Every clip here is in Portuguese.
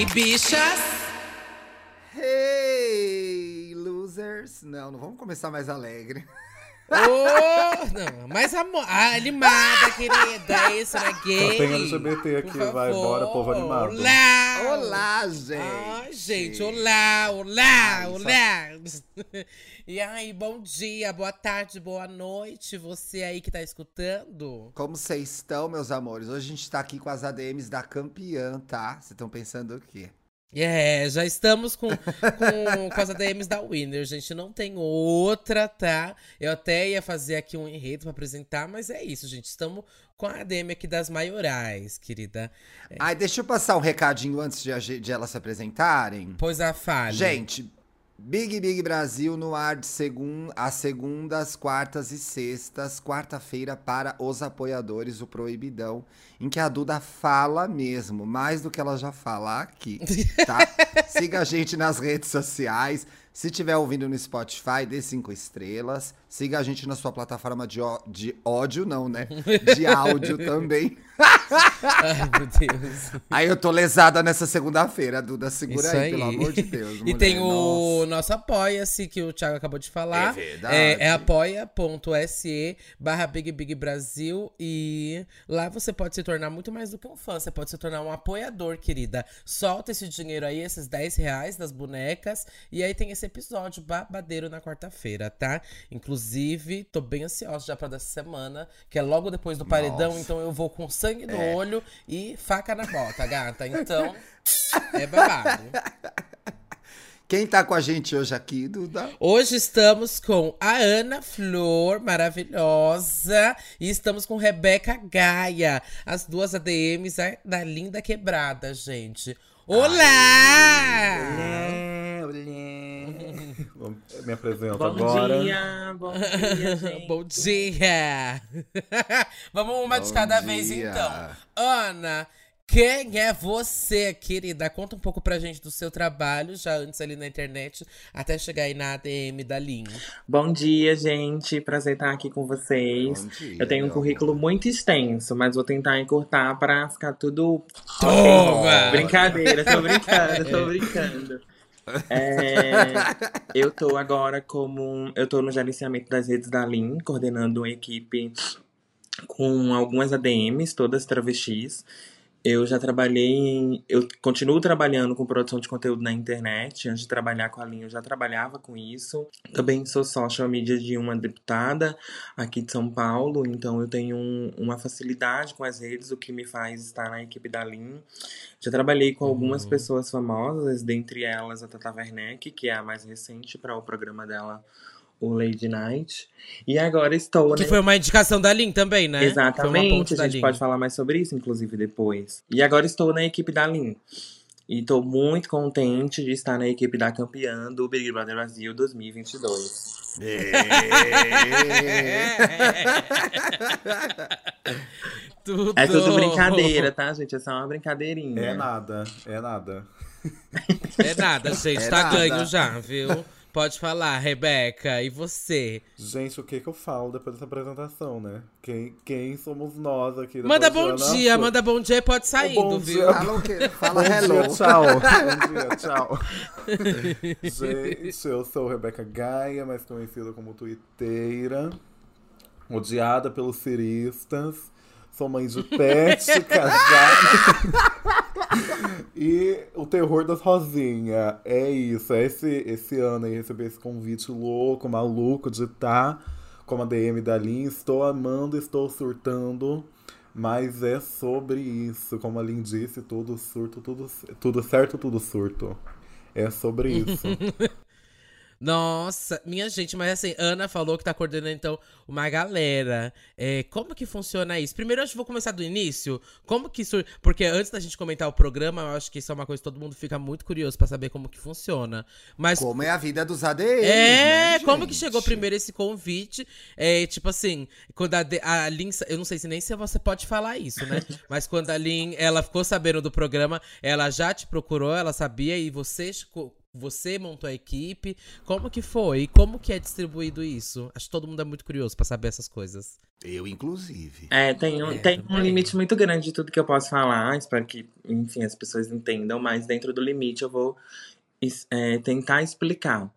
Hey, bichas! Hey, losers! Não, não vamos começar mais alegre. Oh, não, mais ah, animada, querida. É isso, né? Gay. Tem LGBT aqui, Por vai, favor. bora, povo animado. Olá! Olá, gente! Ai, gente, olá, olá, Ai, olá. E aí, bom dia, boa tarde, boa noite, você aí que tá escutando. Como vocês estão, meus amores? Hoje a gente tá aqui com as ADMs da campeã, tá? Vocês estão pensando o quê? É, já estamos com, com, com as ADMs da Winner, gente. Não tem outra, tá? Eu até ia fazer aqui um enredo pra apresentar, mas é isso, gente. Estamos com a ADM aqui das maiorais, querida. Ai, deixa eu passar um recadinho antes de, de elas se apresentarem. Pois a falha. Gente, Big Big Brasil no ar de segun, às segundas, quartas e sextas, quarta-feira para os apoiadores, o Proibidão, em que a Duda fala mesmo, mais do que ela já fala aqui, tá? Siga a gente nas redes sociais. Se estiver ouvindo no Spotify, dê cinco estrelas. Siga a gente na sua plataforma de, ó- de ódio, não, né? De áudio também. Ai, meu Deus. Aí eu tô lesada nessa segunda-feira, Duda. Segura Isso aí, aí. pelo amor de Deus. E mulher. tem o Nossa. nosso Apoia-se, que o Thiago acabou de falar. É verdade. É, é apoia.se barra Big Big Brasil. E lá você pode se tornar muito mais do que um fã. Você pode se tornar um apoiador, querida. Solta esse dinheiro aí, esses 10 reais das bonecas. E aí tem esse episódio babadeiro na quarta-feira, tá? Inclusive, tô bem ansiosa já pra dessa semana, que é logo depois do paredão. Nossa. Então eu vou com sangue no É. olho e faca na bota, gata. Então, é babado. Quem tá com a gente hoje aqui, Duda? Hoje estamos com a Ana Flor, maravilhosa, e estamos com Rebeca Gaia, as duas ADMs da- da Linda Quebrada, gente. Olá! Olé, olé. Me apresento Bom agora. dia, bom dia, gente. Bom dia! Vamos uma de Bom cada dia. vez então. Ana, quem é você, querida? Conta um pouco pra gente do seu trabalho, já antes ali na internet, até chegar aí na ADM da Lin. Bom dia, gente. Prazer estar aqui com vocês. Bom dia, Eu tenho um currículo muito extenso, mas vou tentar encurtar para ficar tudo. Toma! Brincadeira, tô brincando, tô brincando. É, eu tô agora como. Eu tô no gerenciamento das redes da Lin, coordenando uma equipe com algumas ADMs, todas travestis. Eu já trabalhei em. Eu continuo trabalhando com produção de conteúdo na internet. Antes de trabalhar com a Lin, eu já trabalhava com isso. Também sou social media de uma deputada aqui de São Paulo, então eu tenho um- uma facilidade com as redes, o que me faz estar na equipe da Lin. Já trabalhei com algumas Uhum. pessoas famosas, dentre elas a Tata Werneck, que é a mais recente para o programa dela, o Lady Night. E agora estou, Que né? foi uma indicação da Lin também, né? Exatamente, a gente pode falar mais sobre isso, inclusive, depois. E agora estou na equipe da Lin. E estou muito contente de estar na equipe da campeã do Big Brother Brasil 2022. tudo. É tudo brincadeira, tá, gente? É só uma brincadeirinha. É nada, é nada. É nada, gente. É tá nada. ganho já, viu? Pode falar, Rebeca. E você? Gente, o que que eu falo depois dessa apresentação, né? Quem, quem somos nós aqui? Manda bom Ana dia, manda bom dia e pode saindo, Bom viu? dia. Fala o quê? Fala Bom hello. dia, tchau. Bom dia, tchau. Gente, eu sou Rebeca Gaia, mais conhecida como Tuiteira. Odiada pelos ciristas. Sou mãe de pet, casada. e o terror das Rosinha. É isso. É esse, esse ano aí receber esse convite louco, maluco de estar como a DM da Lin. Estou amando, estou surtando. Mas é sobre isso. Como a Lin disse, tudo surto, tudo, tudo certo, tudo surto. É sobre isso. Nossa, minha gente, mas assim, Ana falou que tá coordenando então uma galera. É, como que funciona isso? Primeiro, eu acho que vou começar do início. Como que sur... Porque antes da gente comentar o programa, eu acho que isso é uma coisa que todo mundo fica muito curioso pra saber como que funciona. Mas Como é a vida dos ADM. É, né, como que chegou primeiro esse convite? É, tipo assim, quando a, De- a Lin, eu não sei se nem se você pode falar isso, né? Mas quando a Lin, ela ficou sabendo do programa, ela já te procurou, ela sabia e você co- você montou a equipe. Como que foi? Como que é distribuído isso? Acho que todo mundo é muito curioso pra saber essas coisas. Eu, inclusive. É, tem, um, É, tem um limite muito grande de tudo que eu posso falar. Espero que, enfim, as pessoas entendam, mas dentro do limite eu vou é, tentar explicar.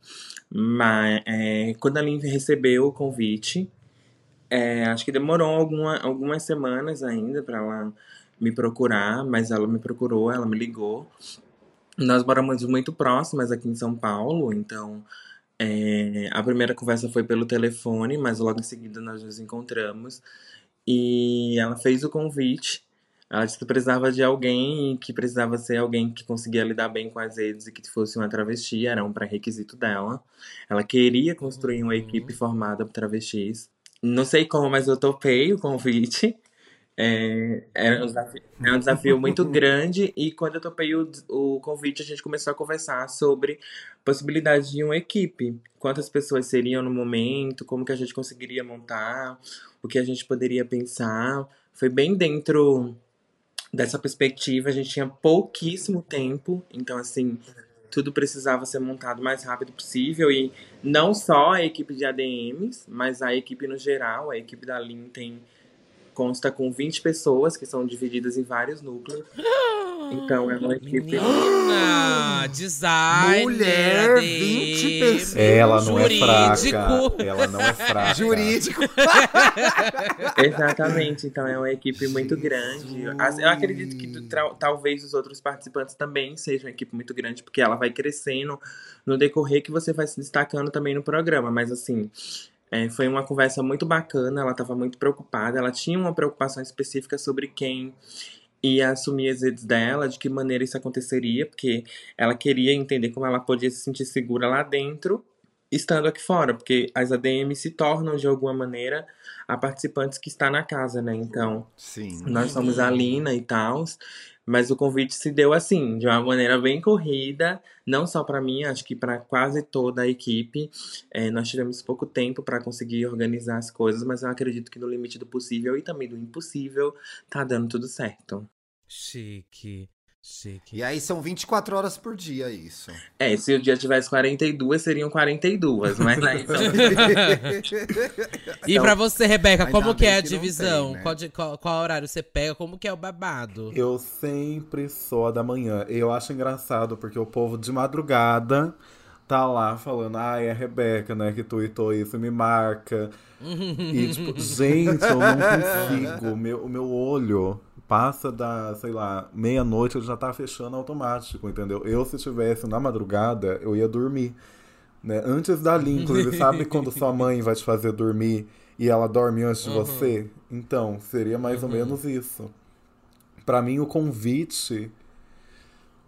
Mas é, quando a Lin recebeu o convite, é, acho que demorou alguma, algumas semanas ainda pra ela me procurar, mas ela me procurou, ela me ligou. Nós moramos muito próximas aqui em São Paulo, então é, a primeira conversa foi pelo telefone, mas logo em seguida nós nos encontramos. E ela fez o convite. Ela disse que precisava de alguém e que precisava ser alguém que conseguia lidar bem com as redes e que fosse uma travesti, era um pré-requisito dela. Ela queria construir uma Uhum. equipe formada por travestis. Não sei como, mas eu topei o convite. É, é um desafio, é um desafio muito grande e quando eu topei o, o convite a gente começou a conversar sobre possibilidade de uma equipe, quantas pessoas seriam no momento, como que a gente conseguiria montar, o que a gente poderia pensar. Foi bem dentro dessa perspectiva, a gente tinha pouquíssimo tempo, então assim, tudo precisava ser montado o mais rápido possível e não só a equipe de ADMs, mas a equipe no geral, a equipe da Lean tem consta com 20 pessoas que são divididas em vários núcleos. Então é uma equipe Menina! Designer! Mulher, ADM, 20 pessoas. Ela não é fraca. Jurídico. Ela não é fraca. Jurídico. Exatamente, então é uma equipe muito grande. Eu acredito que talvez os outros participantes também sejam uma equipe muito grande, porque ela vai crescendo no decorrer que você vai se destacando também no programa. Mas assim, é, foi uma conversa muito bacana, ela estava muito preocupada, ela tinha uma preocupação específica sobre quem ia assumir as redes dela, de que maneira isso aconteceria, porque ela queria entender como ela podia se sentir segura lá dentro, estando aqui fora, porque as ADMs se tornam, de alguma maneira, a participantes que está na casa, né? Então, Sim. nós somos a Lina e tal, mas o convite se deu assim, de uma maneira bem corrida, não só para mim, acho que para quase toda a equipe. É, nós tivemos pouco tempo para conseguir organizar as coisas, mas eu acredito que no limite do possível e também do impossível, tá dando tudo certo. Chique, chique. E aí são 24 horas por dia isso. É, se o dia tivesse 42, seriam 42, mas aí então, E pra você, Rebeca, como que é a que divisão? tem, né? qual, de- qual- qual horário você pega? Como que é o babado? Eu sempre sou a da manhã. Eu acho engraçado porque o povo de madrugada tá lá falando, ai, é a Rebeca, né, que tweetou isso, me marca. E, tipo, gente, eu não consigo. Meu, o meu olho passa da, sei lá, meia-noite, ele já tá fechando automático, entendeu? Eu, se estivesse na madrugada, eu ia dormir. Né? Antes da Lin, inclusive, sabe quando sua mãe vai te fazer dormir e ela dorme antes de você? Então, seria mais ou menos isso. Pra mim, o convite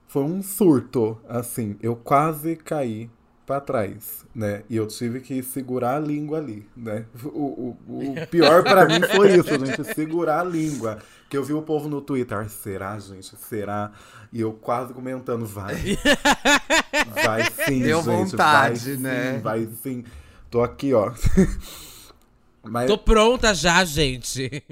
foi um surto, assim. Eu quase caí pra trás, né? E eu tive que segurar a língua ali, né? O, o, o pior pra mim foi isso, gente, segurar a língua. Que eu vi o povo no Twitter, será, gente? Será? E eu quase comentando, vai. Vai sim, Deu gente. vontade, vai, né? Sim, vai sim. Tô aqui, ó. Mas Tô pronta já, gente.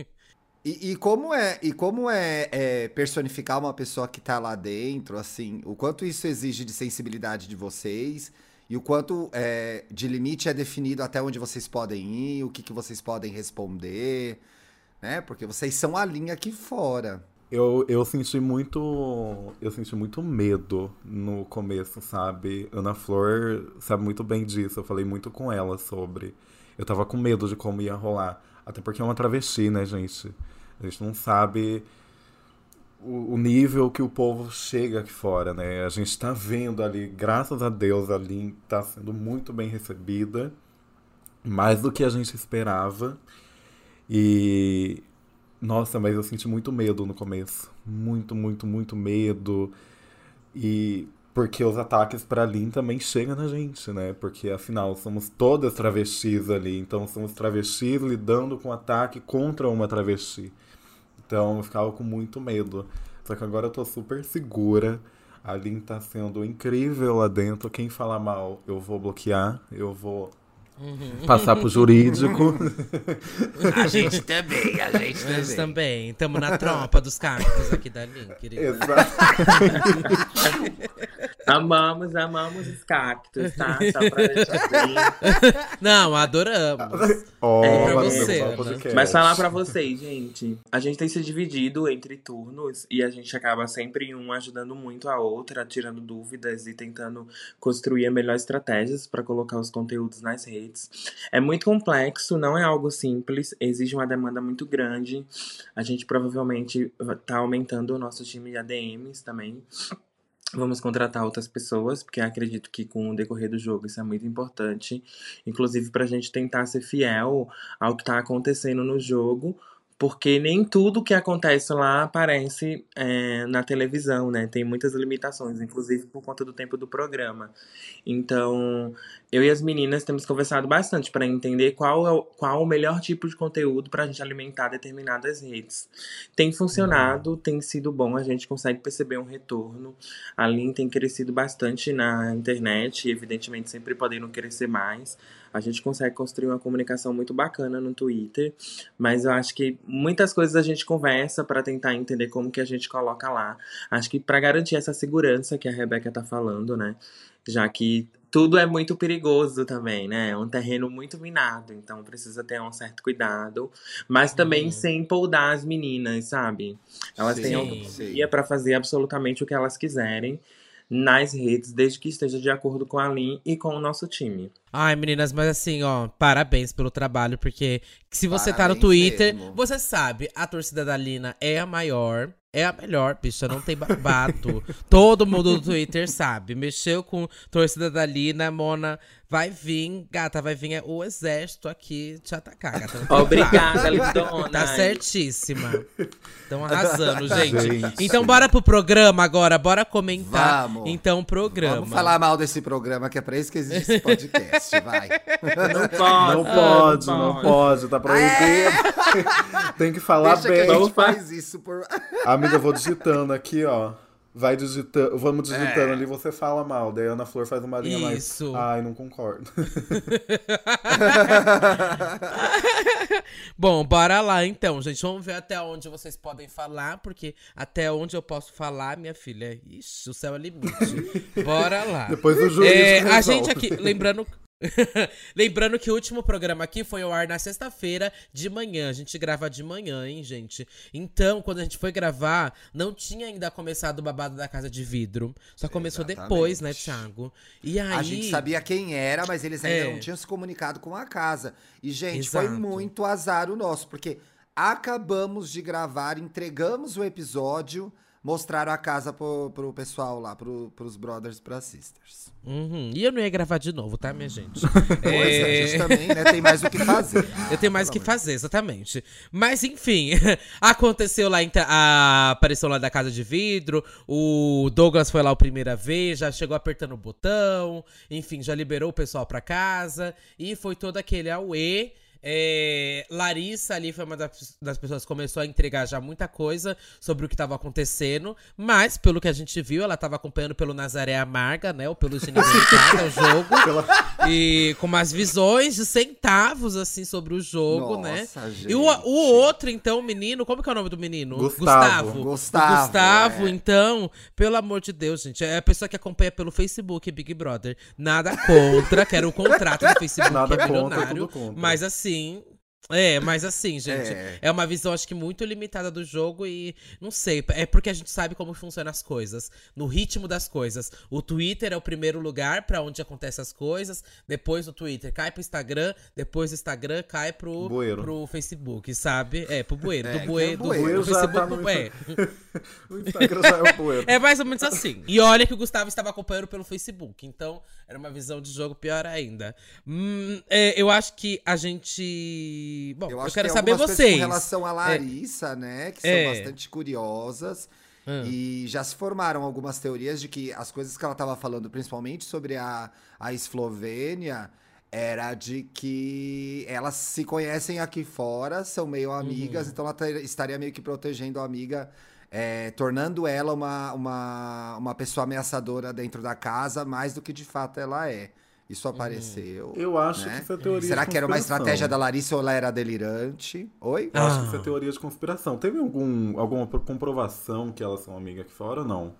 E, e como é, e como é, é, personificar uma pessoa que tá lá dentro, assim, o quanto isso exige de sensibilidade de vocês e o quanto é, de limite é definido até onde vocês podem ir, o que, que vocês podem responder, né? Porque vocês são a linha aqui fora. Eu, eu senti muito. Eu senti muito medo no começo, sabe? Ana Flor sabe muito bem disso. Eu falei muito com ela sobre. Eu tava com medo de como ia rolar. Até porque é uma travesti, né, gente? A gente não sabe o, nível que o povo chega aqui fora, né? A gente tá vendo ali, graças a Deus, a Lin tá sendo muito bem recebida. Mais do que a gente esperava. E nossa, mas eu senti muito medo no começo. Muito, muito, muito medo. E porque os ataques pra Lin também chegam na gente, né? Porque afinal somos todas travestis ali. Então somos travestis lidando com ataque contra uma travesti. Então eu ficava com muito medo. Só que agora eu tô super segura. A Lin tá sendo incrível lá dentro. Quem falar mal, eu vou bloquear. Eu vou passar pro jurídico. A gente também, a gente Nós também. Tamo na tropa dos cactos aqui da Lin, querida. Exato. Amamos, amamos os cactos, tá? Só pra deixar bem. Não, adoramos. Ó, É, pra você, né? Mas falar pra vocês, gente, a gente tem se dividido entre turnos e a gente acaba sempre um ajudando muito a outra, tirando dúvidas e tentando construir as melhores estratégias pra colocar os conteúdos nas redes. É muito complexo, não é algo simples, exige uma demanda muito grande. A gente provavelmente tá aumentando o nosso time de ADMs também. Vamos contratar outras pessoas, porque acredito que com o decorrer do jogo isso é muito importante. Inclusive para a gente tentar ser fiel ao que está acontecendo no jogo, porque nem tudo que acontece lá aparece é, na televisão, né? Tem muitas limitações, inclusive por conta do tempo do programa. Então, eu e as meninas temos conversado bastante para entender qual é o, qual o melhor tipo de conteúdo para a gente alimentar determinadas redes. Tem funcionado, tem sido bom, a gente consegue perceber um retorno. A Lin tem crescido bastante na internet, e evidentemente sempre podendo crescer mais. A gente consegue construir uma comunicação muito bacana no Twitter, mas eu acho que muitas coisas a gente conversa para tentar entender como que a gente coloca lá. Acho que para garantir essa segurança que a Rebeca tá falando, né? Já que tudo é muito perigoso também, né? É um terreno muito minado, então precisa ter um certo cuidado, mas também Uhum. sem empoldar as meninas, sabe? Elas têm Sim, autonomia para fazer absolutamente o que elas quiserem nas redes, desde que esteja de acordo com a Lin e com o nosso time. Ai, meninas, mas assim, ó, parabéns pelo trabalho, porque se você tá no Parabéns Twitter, mesmo. você sabe, a torcida da Lina é a maior, é a melhor, bicha, não tem babado. Todo mundo do Twitter sabe. Mexeu com torcida da Lina, Mona, vai vir, gata, vai vir é o exército aqui te atacar, gata. não Obrigada, lindona. Tá certíssima. Estão arrasando, gente. Gente. Então bora pro programa agora, bora comentar. Vamos. Então, o programa. Vamos falar mal desse programa, que é pra isso que existe esse podcast, vai. Não pode, Não pode, não pode, tá proibido. Tem que falar Deixa que a bem. gente faz isso por... Amiga, eu vou digitando aqui, ó. Vai digitando, vamos digitando É. ali, você fala mal. Daí a Ana Flor faz uma linha Isso. mais. Ai, não concordo. Bom, bora lá então, gente. Vamos ver até onde vocês podem falar, porque até onde eu posso falar, minha filha. Ixi, o céu é limite. bora lá. Depois o juiz É, a gente aqui, lembrando. Lembrando que o último programa aqui foi ao ar na sexta-feira de manhã. A gente grava de manhã, hein, gente? Então, quando a gente foi gravar, não tinha ainda começado o babado da casa de vidro. Só começou depois, né, Exatamente. Thiago? E aí. A gente sabia quem era, mas eles ainda É. não tinham se comunicado com a casa. E, gente, foi Exato. muito azar o nosso, porque acabamos de gravar, entregamos o episódio, mostraram a casa pro, pro pessoal lá, pro, pros brothers e pras sisters. Uhum. E eu não ia gravar de novo, tá, minha gente? Pois é, a gente também né, tem mais o que fazer. Eu tenho mais o que fazer, exatamente. Mas enfim, aconteceu lá, então, a aparição lá da casa de vidro. O Douglas foi lá a primeira vez, já chegou apertando o botão. Enfim, já liberou o pessoal pra casa. E foi todo aquele auê. É, Larissa ali foi uma das, das pessoas que começou a entregar já muita coisa sobre o que tava acontecendo. Mas, pelo que a gente viu, ela tava acompanhando pelo Nazaré Amarga, né? Ou pelo Genericada, o jogo. E com umas visões de centavos, assim, sobre o jogo, né? Nossa, gente. E o, o outro, então, o menino, como que é o nome do menino? Gustavo. Gustavo. Gustavo, Gustavo, é. então, pelo amor de Deus, gente. É a pessoa que acompanha pelo Facebook Big Brother. Nada contra, quero o contrato do Facebook, Nada é milionário. contra. Mas assim sim é, mas assim, gente, É. é. uma visão, acho que, muito limitada do jogo e não sei, é porque a gente sabe como funcionam as coisas, no ritmo das coisas. O Twitter é o primeiro lugar pra onde acontecem as coisas, depois o Twitter cai pro Instagram, depois o Instagram cai pro, Bueiro. pro Facebook, sabe? É, pro bueiro, É, do que é bueiro, do, bueiro. do Já Facebook tá pro bueiro. O Instagram já é o poeira. É mais ou menos assim. E olha que o Gustavo estava acompanhando pelo Facebook. Então, era uma visão de jogo pior ainda. Hum, é, eu acho que a gente. Bom, eu, acho quero que saber vocês. Com relação a Larissa, né? Que são É. bastante curiosas. Hum. E já se formaram algumas teorias de que as coisas que ela estava falando, principalmente sobre a, a Eslovênia, era de que elas se conhecem aqui fora, são meio Uhum. amigas, então ela estaria meio que protegendo a amiga, é, tornando ela uma, uma, uma pessoa ameaçadora dentro da casa, mais do que de fato ela é. Isso Uhum. apareceu. Eu acho né? que isso é teoria Será de que era uma estratégia da Larissa ou ela era delirante? Oi? Eu acho que Ah. isso é teoria de conspiração. Teve algum, alguma pro- comprovação que elas são amigas aqui fora ou não?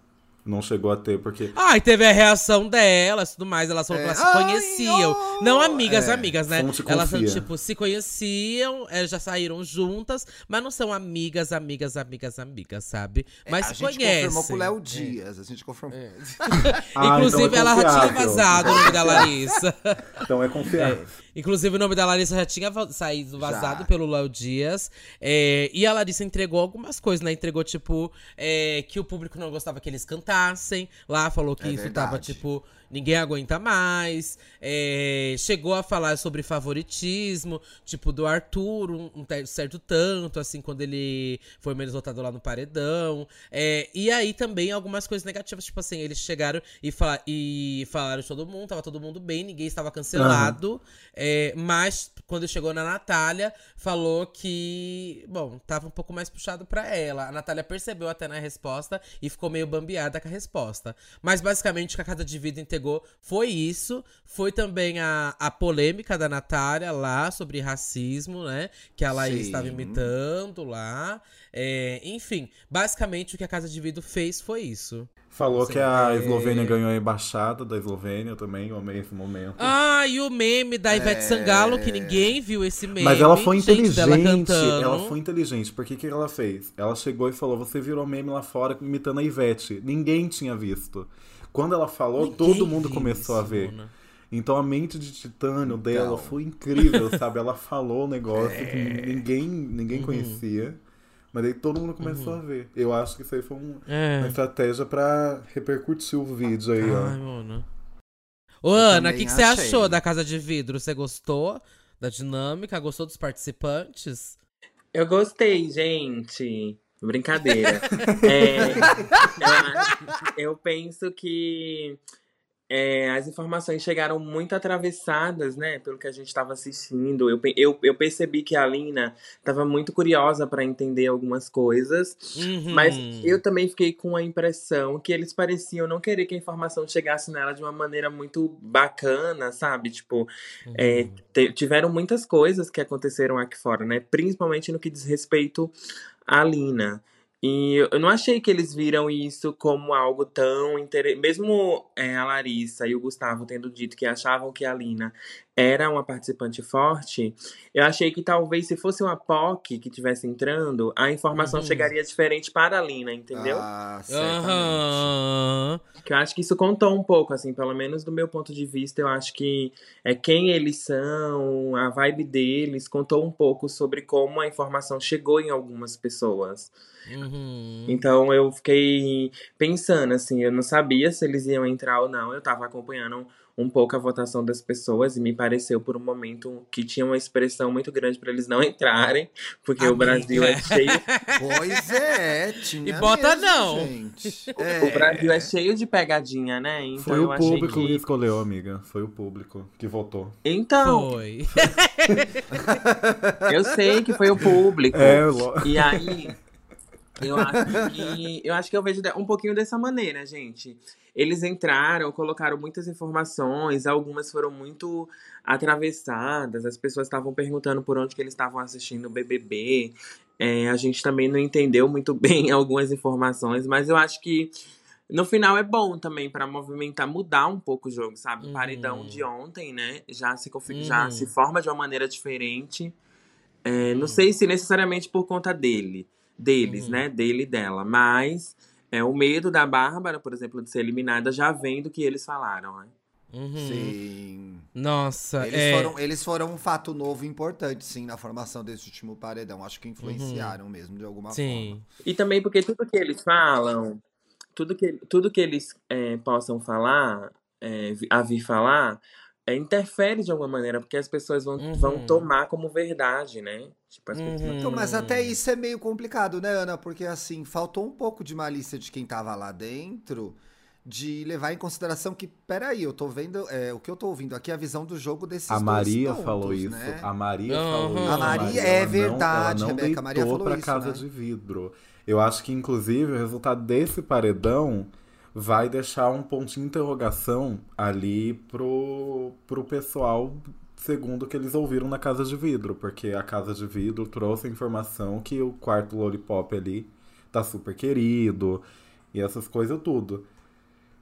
Não chegou a ter, porque. Ah, e teve a reação delas e tudo mais. Elas falaram É. que elas se Ai, conheciam. oh! Não amigas, É. amigas, né? Elas confia. tipo, se conheciam, eh, já saíram juntas, mas não são amigas, amigas, amigas, amigas, sabe? Mas É, a se gente conhecem. confirmou com o Léo Dias. A gente confirmou. Ah, Inclusive, então é ela já tinha vazado o nome da Larissa. Então é confiável. Inclusive, o nome da Larissa já tinha saído vazado Já. pelo Léo Dias. É, e a Larissa entregou algumas coisas, né? Entregou, tipo, é, que o público não gostava que eles cantassem. Lá falou que É isso tava, verdade. tipo, ninguém aguenta mais. É, chegou a falar sobre favoritismo, tipo, do Arthur, um, um certo tanto, assim, quando ele foi menos votado lá no paredão. É, e aí também algumas coisas negativas, tipo assim, eles chegaram e, fala, e falaram de todo mundo, tava todo mundo bem, ninguém estava cancelado. É, mas quando chegou na Natália, falou que, bom, tava um pouco mais puxado pra ela. A Natália percebeu até na resposta e ficou meio bambeada com a resposta. Mas basicamente que a Casa de Vida entregou foi isso. Foi também a, a polêmica da Natália lá sobre racismo, né? Que a Laís estava imitando lá. É, enfim, basicamente o que a Casa de Vidro fez foi isso. Falou Sim, que a é. Eslovênia ganhou a embaixada da Eslovênia também, eu amei esse momento. Ah, e o meme da Ivete Sangalo, que ninguém viu esse meme. Mas ela foi gente, inteligente, ela foi inteligente, porque o que ela fez? Ela chegou e falou, você virou meme lá fora imitando a Ivete. Ninguém tinha visto. Quando ela falou, Ninguém todo mundo começou a isso, ver. Mona. Então a mente de titânio dela foi incrível, sabe? Ela falou um negócio É. que ninguém, ninguém Uhum. conhecia. Mas aí todo mundo começou a ver. Eu acho que isso aí foi um- É. uma estratégia pra repercutir o vídeo aí, Ai, ó. mano. Ô, Ana, o que, que você achou da Casa de Vidro? Você gostou da dinâmica? Gostou dos participantes? Eu gostei, gente. Brincadeira. É, eu, eu penso que é, as informações chegaram muito atravessadas, né? Pelo que a gente estava assistindo. Eu, eu, eu percebi que a Lina estava muito curiosa para entender algumas coisas. Uhum. Mas eu também fiquei com a impressão que eles pareciam não querer que a informação chegasse nela de uma maneira muito bacana, sabe? Tipo, é, te- tiveram muitas coisas que aconteceram aqui fora, né? Principalmente no que diz respeito à Lina. E eu não achei que eles viram isso como algo tão interessante. Mesmo é, a Larissa e o Gustavo tendo dito que achavam que a Lina era uma participante forte, eu achei que talvez se fosse uma POC que tivesse entrando, a informação Uhum. chegaria diferente para a Lina, entendeu? Ah, certamente. Aham. Que eu acho que isso contou um pouco, assim, pelo menos do meu ponto de vista, eu acho que é quem eles são, a vibe deles, contou um pouco sobre como a informação chegou em algumas pessoas. Uhum. Então eu fiquei pensando, assim, eu não sabia se eles iam entrar ou não, eu tava acompanhando um pouco a votação das pessoas e me pareceu por um momento que tinha uma expressão muito grande pra eles não entrarem, porque o Amiga. Brasil é cheio Pois é, tinha E bota mesmo, não. gente. O É. Brasil é cheio de pegadinha, né? Então Foi o achei público que que. escolheu, amiga. Foi o público que votou. Então, Foi. eu sei que foi o público. É, lo- E aí, eu acho que eu acho que eu vejo um pouquinho dessa maneira, gente. Eles entraram, colocaram muitas informações, algumas foram muito atravessadas, as pessoas estavam perguntando por onde que eles estavam assistindo o BBB. É, a gente também não entendeu muito bem algumas informações, mas eu acho que no final é bom também pra movimentar, mudar um pouco o jogo, sabe? O Uhum. paredão de ontem, né? Já se, confi- já Uhum. se forma de uma maneira diferente. É, Não sei se necessariamente por conta dele, deles, Uhum. né? Dele e dela, mas é, o medo da Bárbara, por exemplo, de ser eliminada já vem do que eles falaram, né? Uhum. Sim. Nossa, Eles, é... foram, eles foram um fato novo e importante, sim, na formação desse último paredão. Acho que influenciaram mesmo, de alguma Sim. E também porque tudo que eles falam, tudo que, tudo que eles é, possam falar, é, a vir falar, é, interfere de alguma maneira, porque as pessoas vão, Uhum. vão tomar como verdade, né? Tipo, as pessoas- Uhum. Então, mas até isso é meio complicado, né, Ana? Porque, assim, faltou um pouco de malícia de quem tava lá dentro, de levar em consideração que, peraí, eu tô vendo, é, o que eu tô ouvindo aqui é a visão do jogo desses A Maria tontos, falou isso. né? A Maria Aham. falou isso. A Maria é verdade, ela não Rebeca, a Maria deitou falou pra isso, casa né? de vidro. Eu acho que, inclusive, o resultado desse paredão vai deixar um pontinho de interrogação ali pro, pro pessoal, segundo o que eles ouviram na Casa de Vidro. Porque a Casa de Vidro trouxe a informação que o quarto Lollipop ali tá super querido. e essas coisas tudo.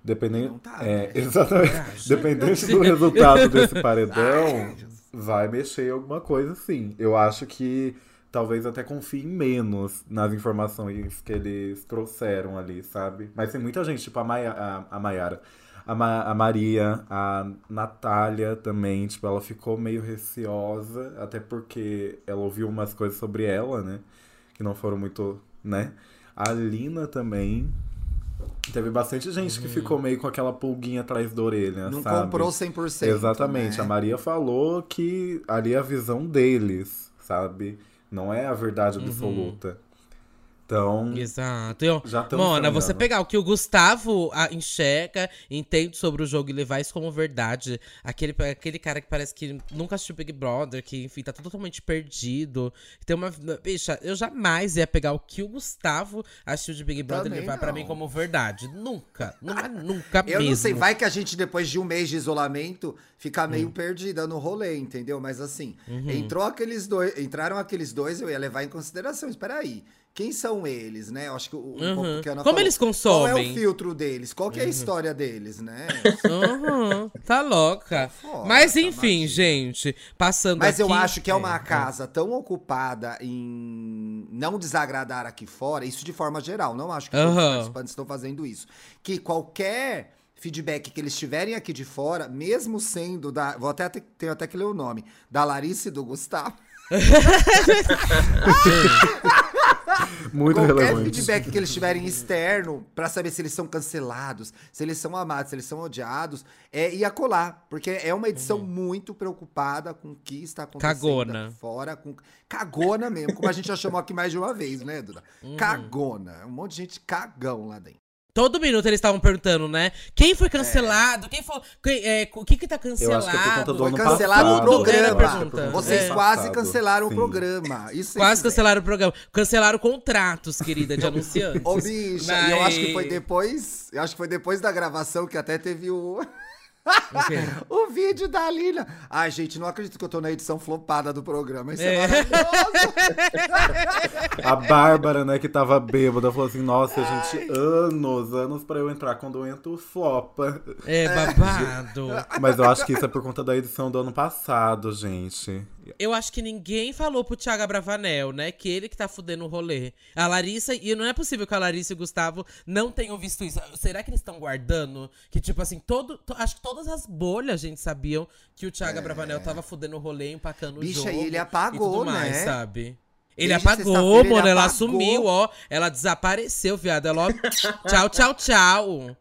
Dependendo. Tá, é, né? exatamente. Coragem. Dependente do resultado desse paredão, vai mexer em alguma coisa, sim. Eu acho que talvez até confie menos nas informações que eles trouxeram ali, sabe? Mas tem muita gente, tipo a, Maia, a, a Maiara, a, Ma- a Maria, a Natália também, tipo, ela ficou meio receosa, até porque ela ouviu umas coisas sobre ela, né? Que não foram muito, né? A Lina também. Teve bastante gente que ficou meio com aquela pulguinha atrás da orelha, Não sabe? comprou 100%. Exatamente. né? A Maria falou que ali é a visão deles, sabe? Não é a verdade Uhum. Então, Exato. Eu, Já Mona, caminhando. você pegar o que o Gustavo ah, enxerga, entende sobre o jogo e levar isso como verdade. Aquele, aquele cara que parece que nunca assistiu Big Brother, que, enfim, tá totalmente perdido. Tem uma. Bicha, eu jamais ia pegar o que o Gustavo assistiu de Big Brother e Também levar pra não. mim como verdade. Nunca. É nunca Eu mesmo. não sei, vai que a gente, depois de um mês de isolamento, fica meio Hum. perdida no rolê, entendeu? Mas assim, Uhum. entrou aqueles dois, entraram aqueles dois, eu ia levar em consideração. Espera aí. Quem são eles, né? Eu acho que o, um Uhum. que Ana Como falou. eles Qual é consomem? Uhum. o filtro deles? Qual que é a história deles, né? Uhum, tá louca. fora, Mas tá enfim, gente, passando Mas eu aqui- acho que é uma casa tão ocupada em não desagradar aqui fora, isso de forma geral, não acho que todos os participantes estão fazendo isso. Que qualquer feedback que eles tiverem aqui de fora, mesmo sendo da. Vou até ter- tenho até que ler o nome. Da Larissa e do Gustavo. muito qualquer relevante. feedback que eles tiverem externo, pra saber se eles são cancelados, se eles são amados, se eles são odiados, é ia colar. Porque é uma edição muito preocupada com o que está acontecendo Cagona. fora. Com... Cagona mesmo, como a gente já chamou aqui mais de uma vez, né, Duda? Cagona. Um monte de gente cagão lá dentro. Todo minuto eles estavam perguntando, né? Quem foi cancelado? Quem foi. quem- é, o que que tá Eu cancelado? acho que é por conta do Foi ano cancelado passado. o programa. Eu é Vocês ano quase cancelaram Sim. o programa. Isso Quase vocês cancelaram o programa. Cancelaram contratos, querida, de anunciantes. Ô, bicha, e eu acho que foi Mas- depois. Eu acho que foi depois da gravação que até teve o. O vídeo da Lina. Ai, gente, não acredito que eu tô na edição flopada do programa. Isso é, É. maravilhoso. A Bárbara, né, que tava bêbada, falou assim: Nossa, gente, anos, anos pra eu entrar. Quando eu entro, flopa. É, babado. Mas eu acho que isso é por conta da edição do ano passado, gente. Eu acho que ninguém falou pro Thiago Bravanel, né? Que ele que tá fudendo o rolê. A Larissa, e não é possível que a Larissa e o Gustavo não tenham visto isso. Será que eles estão guardando? Que, tipo assim, todo. to- acho que todas as bolhas, gente, sabiam que o Thiago Bravanel tava fudendo o rolê, empacando o É. Bicha, jogo. e ele apagou, e tudo mais, né? sabe? Ele Desde apagou, sexta-feira, ele mano. Ela apagou. sumiu, ó. Ela desapareceu, viado. Ela, ó. tchau, tchau, tchau.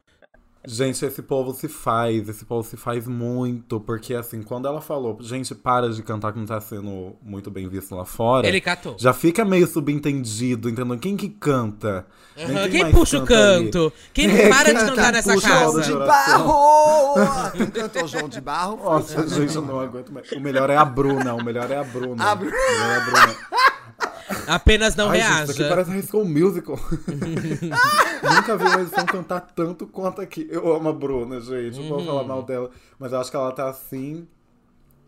Gente, esse povo se faz, esse povo se faz muito, porque assim, quando ela falou, gente, para de cantar que não tá sendo muito bem visto lá fora, Ele catou. já fica meio subentendido, entendendo? Quem que canta? Aham, Quem mais puxa o canta ali? canto? Quem É, para quem de canta, cantar nessa puxa o casa? áudio de barro! Tu cantou João de Barro? Nossa, gente, eu não aguento mais. O melhor é a Bruna, o melhor é a Bruna. A Bru- O melhor é a Bruna. Apenas não Ai, gente, reaja. isso aqui parece High School Musical. Nunca vi uma edição cantar tanto quanto aqui. Eu amo a Bruna, gente. Não Uhum. vou falar mal dela. Mas eu acho que ela tá assim.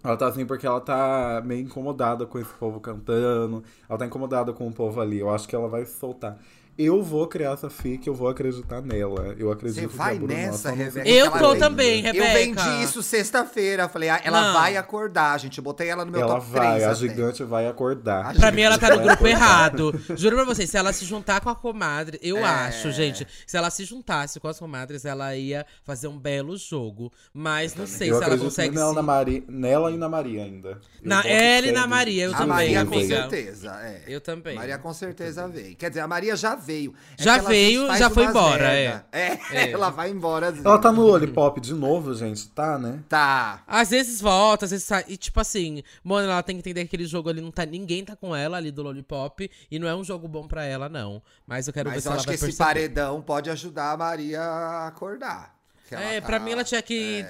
Ela tá assim porque ela tá meio incomodada com esse povo cantando. Ela tá incomodada com o povo ali. Eu acho que ela vai soltar. Eu vou criar essa fic, eu vou acreditar nela. Eu acredito Você que vai a Bruna nessa, não- Rebeca? Eu Ela tô vem- também, Eu Rebeca. vendi isso sexta-feira. Falei, ah, ela Não. vai acordar, gente. Eu botei ela no meu Ela top vai, 3 a até. gigante vai acordar. A Pra mim, ela tá no Vai grupo acordar. errado. Juro pra vocês, se ela se juntar com a comadre, eu É. acho, gente. Se ela se juntasse com as comadres, ela ia fazer um belo jogo. Mas não sei eu se ela consegue. nela, se- na Mari... nela e na Maria ainda. Eu Na- ela e na Maria, eu de A também, Maria, com certeza, é. Eu também. Maria com certeza veio. Quer dizer, a Maria já veio. É Já veio, já foi embora, merda. É. É. ela vai embora. Ela tá no Lollipop de novo, gente? Tá, né? Tá. Às vezes volta, às vezes sai. E tipo assim, mano, ela tem que entender que aquele jogo ali não tá. Ninguém tá com ela ali do Lollipop. E não é um jogo bom pra ela, não. Mas eu quero ver Mas se eu ela acho que vai esse perceber. paredão pode ajudar a Maria a acordar. Que ela É, tá- pra mim ela tinha que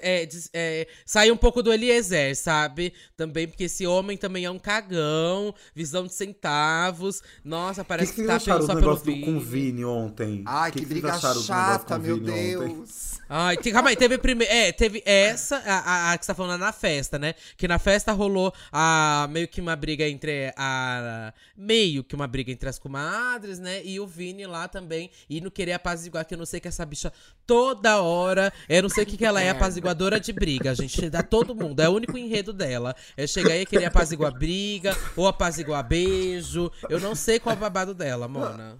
é, des- é, sair um pouco do Eliezer, sabe? Também porque esse homem também é um cagão, visão de centavos. Nossa, que, parece que que, vocês tá pelo, só pelo negócio do, com o Vini. Vini ontem? Ai, que que, briga chata, meu Vini ontem? Deus. Ai, tem, calma aí, teve primeiro. É, teve essa, a, a, a que você tá falando na festa, né? Que na festa rolou a, meio que uma briga entre a. Meio que uma briga entre as comadres, né? E o Vini lá também. E não querer apaziguar, que eu não sei que essa bicha toda hora. Eu não sei o que, que ela é, apaziguadora de briga, gente. Dá todo mundo. É o único enredo dela. É chegar aí e querer apaziguar briga, ou apaziguar beijo. Eu não sei qual é o babado dela, Mona.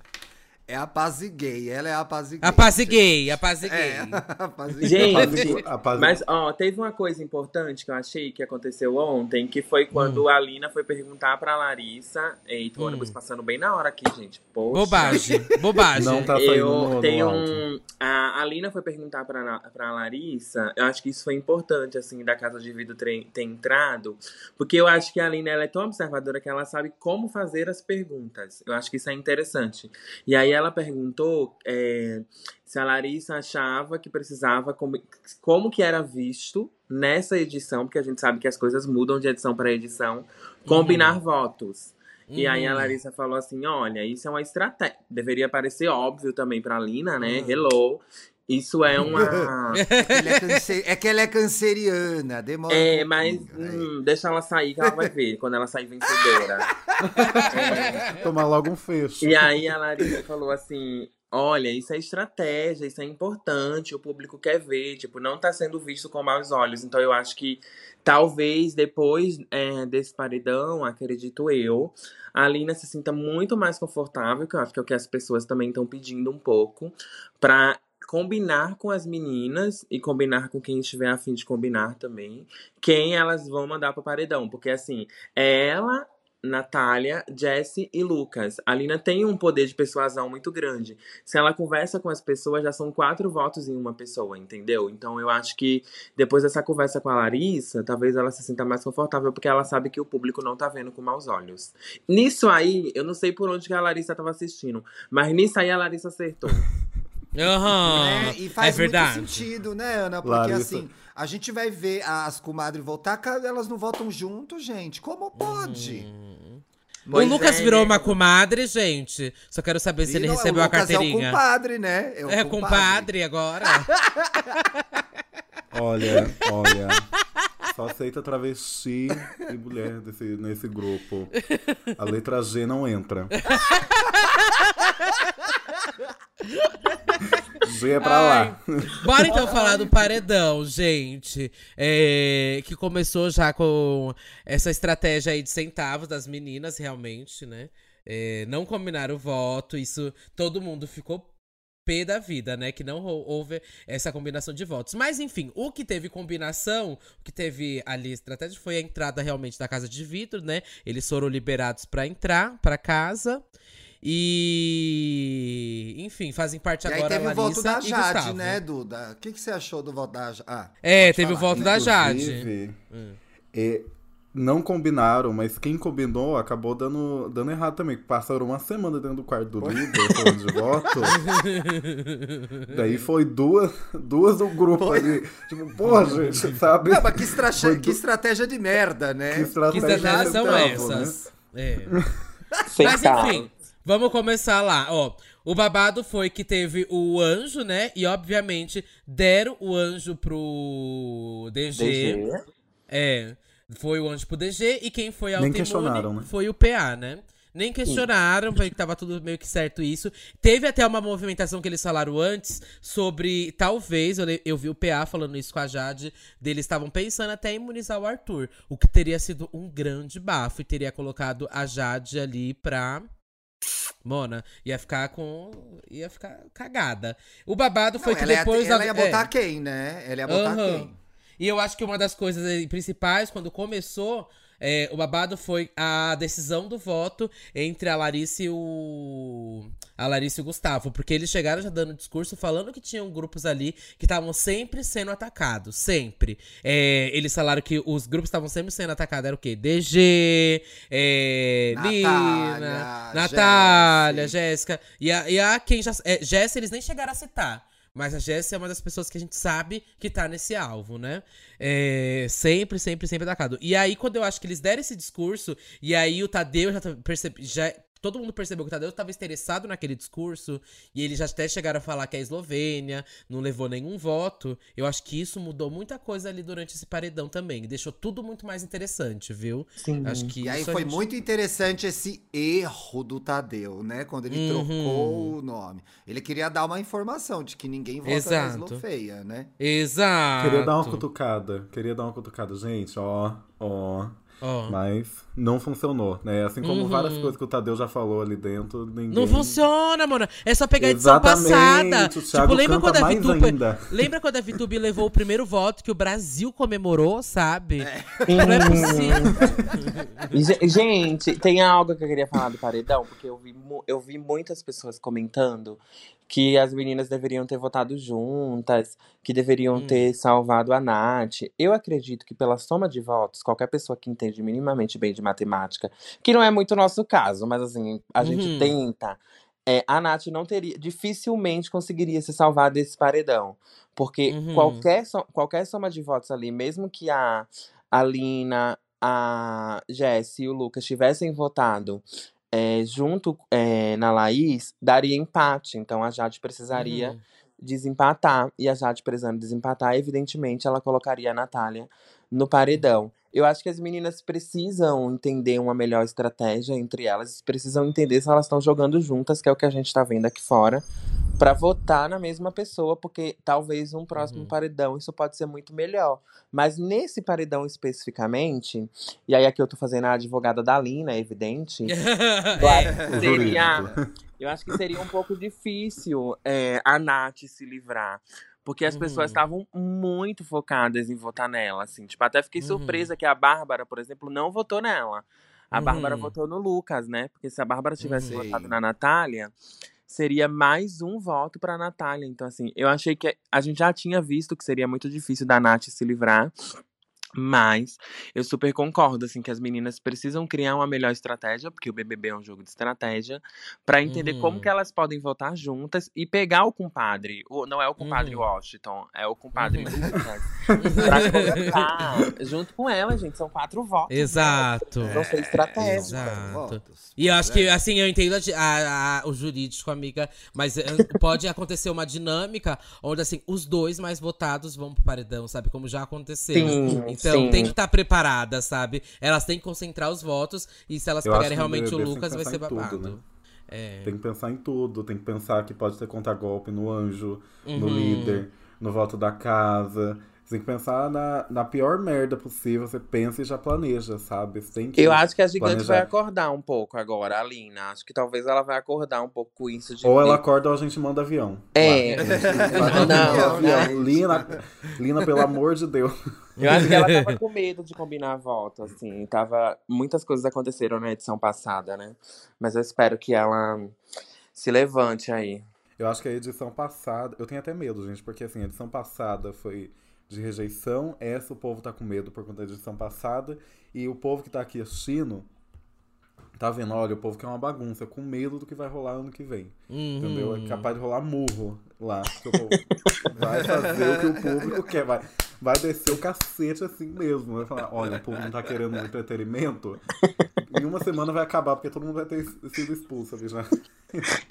É a Paziguei, ela é a Paziguei. Apaziguei, apaziguei. É, a Paziguei. Gente, A paz- mas ó, teve uma coisa importante que eu achei que aconteceu ontem, que foi quando a Alina foi perguntar pra Larissa. Eita, o Hum. ônibus passando bem na hora aqui, gente. Poxa. Bobagem, bobagem. Não tá Eu no, tenho um. A Alina foi perguntar pra, pra Larissa. Eu acho que isso foi importante, assim, da Casa de Vidro ter, ter entrado. Porque eu acho que a Alina ela é tão observadora que ela sabe como fazer as perguntas. Eu acho que isso é interessante. E aí ela perguntou é, se a Larissa achava que precisava. Como, como que era visto nessa edição, porque a gente sabe que as coisas mudam de edição para edição, combinar votos. E aí a Uhum. Larissa falou assim: olha, isso é uma estratégia. Deveria parecer óbvio também pra Lina, né? Uhum. Hello. Isso é uma. É, câncer- é que ela é canceriana, demora é, um mas hum, deixa ela sair que ela vai ver quando ela sair vencedora. É, Tomar logo um fecho. E aí a Larissa falou assim: olha, isso é estratégia, isso é importante, o público quer ver, tipo, não tá sendo visto com maus olhos. Então eu acho que talvez depois é, desse paredão, acredito eu, a Lina se sinta muito mais confortável, que eu acho que é o que as pessoas também estão pedindo um pouco, pra combinar com as meninas e combinar com quem estiver afim de combinar também, quem elas vão mandar pro paredão. Porque assim, é ela, Natália, Jesse e Lucas. A Lina tem um poder de persuasão muito grande. Se ela conversa com as pessoas, já são quatro votos em uma pessoa, entendeu? Então eu acho que depois dessa conversa com a Larissa, talvez ela se sinta mais confortável, porque ela sabe que o público não tá vendo com maus olhos. Nisso aí, eu não sei por onde que a Larissa tava assistindo, mas nisso aí a Larissa acertou. Aham. É, e faz é verdade. muito sentido, né, Ana? Porque Larissa. assim, a gente vai ver as comadres voltar, elas não votam junto, gente. Como pode? O Pois Lucas é, virou né? uma comadre, gente. Só quero saber se ele Não, recebeu o a carteirinha. É o compadre, né? o É compadre agora. Olha, olha. Só aceita travesti e mulher desse, nesse grupo. A letra G não entra. G é pra lá. Bora então falar do paredão, gente. É, que começou já com essa estratégia aí de centavos das meninas, realmente, né? É, não combinaram o voto, isso todo mundo ficou pé da vida, né? Que não hou- houve essa combinação de votos. Mas enfim, o que teve combinação, o que teve ali estratégia foi a entrada realmente da casa de vidro, né? Eles foram liberados pra entrar pra casa. E enfim, fazem parte E aí agora teve o voto da e Jade, Gustavo. né, Duda? O que, que você achou do voto da Jade? Ah, É, teve o falar. voto da Jade. Inclusive, Hum. é, não combinaram, mas quem combinou acabou dando, dando errado também. Passaram uma semana dentro do quarto do líder, falando de voto. Daí foi duas, duas do grupo ali. Tipo, porra, gente, sabe? Não, mas que, estra- Foi que du- estratégia de merda, né? Que Que estratégia são centavo, essas? É. Mas enfim, vamos começar lá. Ó, o babado foi que teve o anjo, né? E obviamente deram o anjo pro DG. DG. É. Foi o anjo pro DG e quem foi autoimune questionaram, né? foi o PA, né? Nem questionaram, porque tava tudo meio que certo isso. Teve até uma movimentação que eles falaram antes sobre, talvez, eu, eu vi o PA falando isso com a Jade, deles estavam pensando até em imunizar o Arthur. O que teria sido um grande bafo e teria colocado a Jade ali pra. Mona, ia ficar com. ia ficar cagada. O babado foi Não, que ela, depois. ia, ela a- ia é. botar quem, né? Ela ia botar Aham. quem? E eu acho que uma das coisas aí principais, quando começou é, o babado, foi a decisão do voto entre a Larissa e o. A Larissa e o Gustavo. Porque eles chegaram já dando discurso falando que tinham grupos ali que estavam sempre sendo atacados. Sempre. É, eles falaram que os grupos estavam sempre sendo atacados. Era o quê? DG, é, Natália, Lina, Natália, Jéssica. E a, e a quem já. É, Jéssica, eles nem chegaram a citar. Mas a Jéssica é uma das pessoas que a gente sabe que tá nesse alvo, né? É, sempre, sempre, sempre atacado. E aí, quando eu acho que eles deram esse discurso, e aí o Tadeu já tá percebe, já todo mundo percebeu que o Tadeu estava interessado naquele discurso, e eles já até chegaram a falar que a Eslovênia não levou nenhum voto. Eu acho que isso mudou muita coisa ali durante esse paredão também. Deixou tudo muito mais interessante, viu? Sim. Acho que E aí foi gente- muito interessante esse erro do Tadeu, né? Quando ele Uhum. trocou o nome. Ele queria dar uma informação de que ninguém vota Exato. na Eslovênia, né? Exato. Queria dar uma cutucada. Queria dar uma cutucada. Gente, ó, ó. Ó. Mas não funcionou, né? Assim como Uhum. várias coisas que o Tadeu já falou ali dentro, ninguém... Não funciona, mano. É só pegar a edição Exatamente, passada. Tipo, lembra quando a ainda. Lembra quando a Vitube levou o primeiro voto que o Brasil comemorou, sabe? Sim. Não é possível. Ge- Gente, tem algo que eu queria falar do paredão, porque eu vi, eu vi muitas pessoas comentando que as meninas deveriam ter votado juntas, que deveriam Hum. ter salvado a Nath. Eu acredito que pela soma de votos, qualquer pessoa que entende minimamente bem de matemática, que não é muito o nosso caso, mas assim, a Uhum. gente tenta. é, a Nath não teria, dificilmente conseguiria se salvar desse paredão. Porque Uhum. qualquer, so- qualquer soma de votos ali, mesmo que a, a Lina, a Jess e o Lucas tivessem votado é, junto é, na Laís, daria empate. Então a Jade precisaria Uhum. desempatar. E a Jade precisando desempatar, evidentemente, ela colocaria a Natália no paredão. Eu acho que as meninas precisam entender uma melhor estratégia entre elas, precisam entender se elas estão jogando juntas, que é o que a gente tá vendo aqui fora, pra votar na mesma pessoa, porque talvez um próximo Uhum. paredão isso pode ser muito melhor. Mas nesse paredão especificamente, e aí aqui eu tô fazendo a advogada da Lina, é evidente. Eu acho que seria, eu acho que seria um pouco difícil é, a Nath se livrar. Porque as pessoas Uhum. estavam muito focadas em votar nela, assim. Tipo, até fiquei Uhum. surpresa que a Bárbara, por exemplo, não votou nela. A Bárbara Uhum. votou no Lucas, né? Porque se a Bárbara tivesse votado na Natália, seria mais um voto pra Natália. Então, assim, eu achei que a gente já tinha visto que seria muito difícil da Nath se livrar. Mas eu super concordo, assim, que as meninas precisam criar uma melhor estratégia, porque o BBB é um jogo de estratégia, pra entender como Uhum. que elas podem votar juntas e pegar o compadre. O, não é o compadre Uhum. Washington, é o compadre Uhum. Lucas. pra colocar junto com ela, gente. São quatro votos. né? Exato. Vão ser estratégicas. Exato. Votos. E eu acho que, é. assim, eu entendo a a- a- o jurídico, amiga, mas eh, pode acontecer uma dinâmica onde, assim, os dois mais votados vão pro paredão, sabe? Como já aconteceu. Sim, Então sim. tem que estar preparada, sabe? Elas têm que concentrar os votos e se elas Eu pegarem no realmente o Lucas, vai ser em tudo, babado. né? É. Tem que pensar em tudo, tem que pensar que pode ter contra-golpe no anjo, no Uhum. líder, no voto da casa. Tem que pensar na, na pior merda possível, você pensa e já planeja, sabe? Você tem que Eu acho que a gigante planejar. vai acordar um pouco agora, a Lina. Acho que talvez ela vai acordar um pouco com isso de. Ou ela acorda ou a gente manda avião. É. Lá. Não, avião. Lina, Lina, pelo amor de Deus. Eu acho que ela tava com medo de combinar a volta, assim. Tava... Muitas coisas aconteceram na edição passada, né? Mas eu espero que ela se levante aí. Eu acho que a edição passada. Eu tenho até medo, gente, porque assim, a edição passada foi de rejeição. Essa o povo tá com medo por conta da edição passada. E o povo que tá aqui assistindo. Tá vendo? Olha, o povo quer uma bagunça, com medo do que vai rolar ano que vem. Uhum. Entendeu? É capaz de rolar murro lá. que o povo vai fazer o que o público quer. Vai, vai descer o cacete assim mesmo. Vai falar, olha, o povo não tá querendo um entretenimento. Em uma semana vai acabar, porque todo mundo vai ter sido expulso já.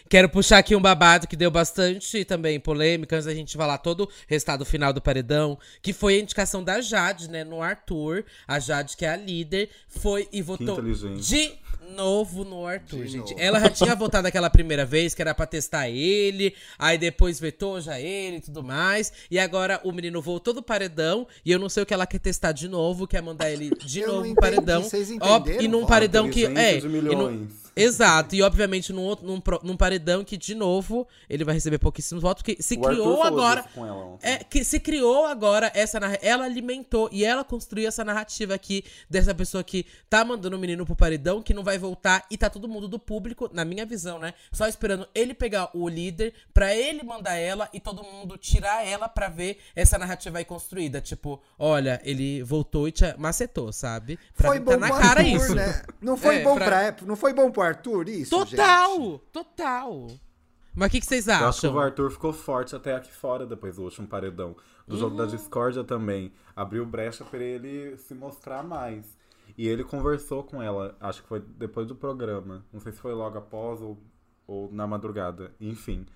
Quero puxar aqui um babado que deu bastante também polêmica, antes da gente falar todo o resultado final do paredão, que foi a indicação da Jade, né, no Arthur. A Jade, que é a líder, foi e votou inteligente. de novo no Arthur, De gente. novo. Ela já tinha votado aquela primeira vez, que era pra testar ele, aí depois vetou já ele e tudo mais. E agora o menino voltou do paredão, e eu não sei o que ela quer testar de novo, quer mandar ele de Eu novo entendi, paredão. vocês Ó, entenderam? e num Ó, paredão que. É, de e milhões. Exato, e obviamente num, outro, num, num paredão que, de novo, ele vai receber pouquíssimos votos, porque se O criou falou agora. disso com ela ontem. É, que se criou agora essa Ela alimentou e ela construiu essa narrativa aqui dessa pessoa que tá mandando o menino pro paredão, que não vai voltar, e tá todo mundo do público, na minha visão, né? Só esperando ele pegar o líder pra ele mandar ela e todo mundo tirar ela pra ver essa narrativa aí construída. Tipo, olha, ele voltou e te macetou, sabe? Pra Foi mim bom tá na cara isso. né? Não foi É, bom pra- pra... não foi bom pro Arthur isso, Total! gente? Total! Mas o que, que vocês Eu acho que acham? o Arthur ficou forte até aqui fora depois do último paredão. Do jogo Uhum. da discórdia também. Abriu brecha pra ele se mostrar mais. E ele conversou com ela, acho que foi depois do programa. Não sei se foi logo após ou, ou na madrugada. Enfim.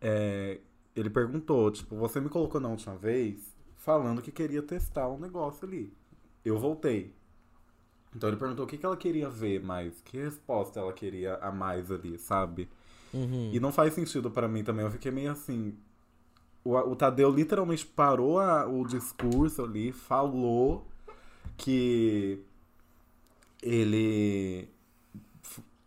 É, ele perguntou, tipo, você me colocou na última vez falando que queria testar um negócio ali. Eu voltei. Então ele perguntou o que, que ela queria ver mais, que resposta ela queria a mais ali, sabe? Uhum. E não faz sentido pra mim também. Eu fiquei meio assim. O, o Tadeu literalmente parou a- o discurso ali, falou que ele.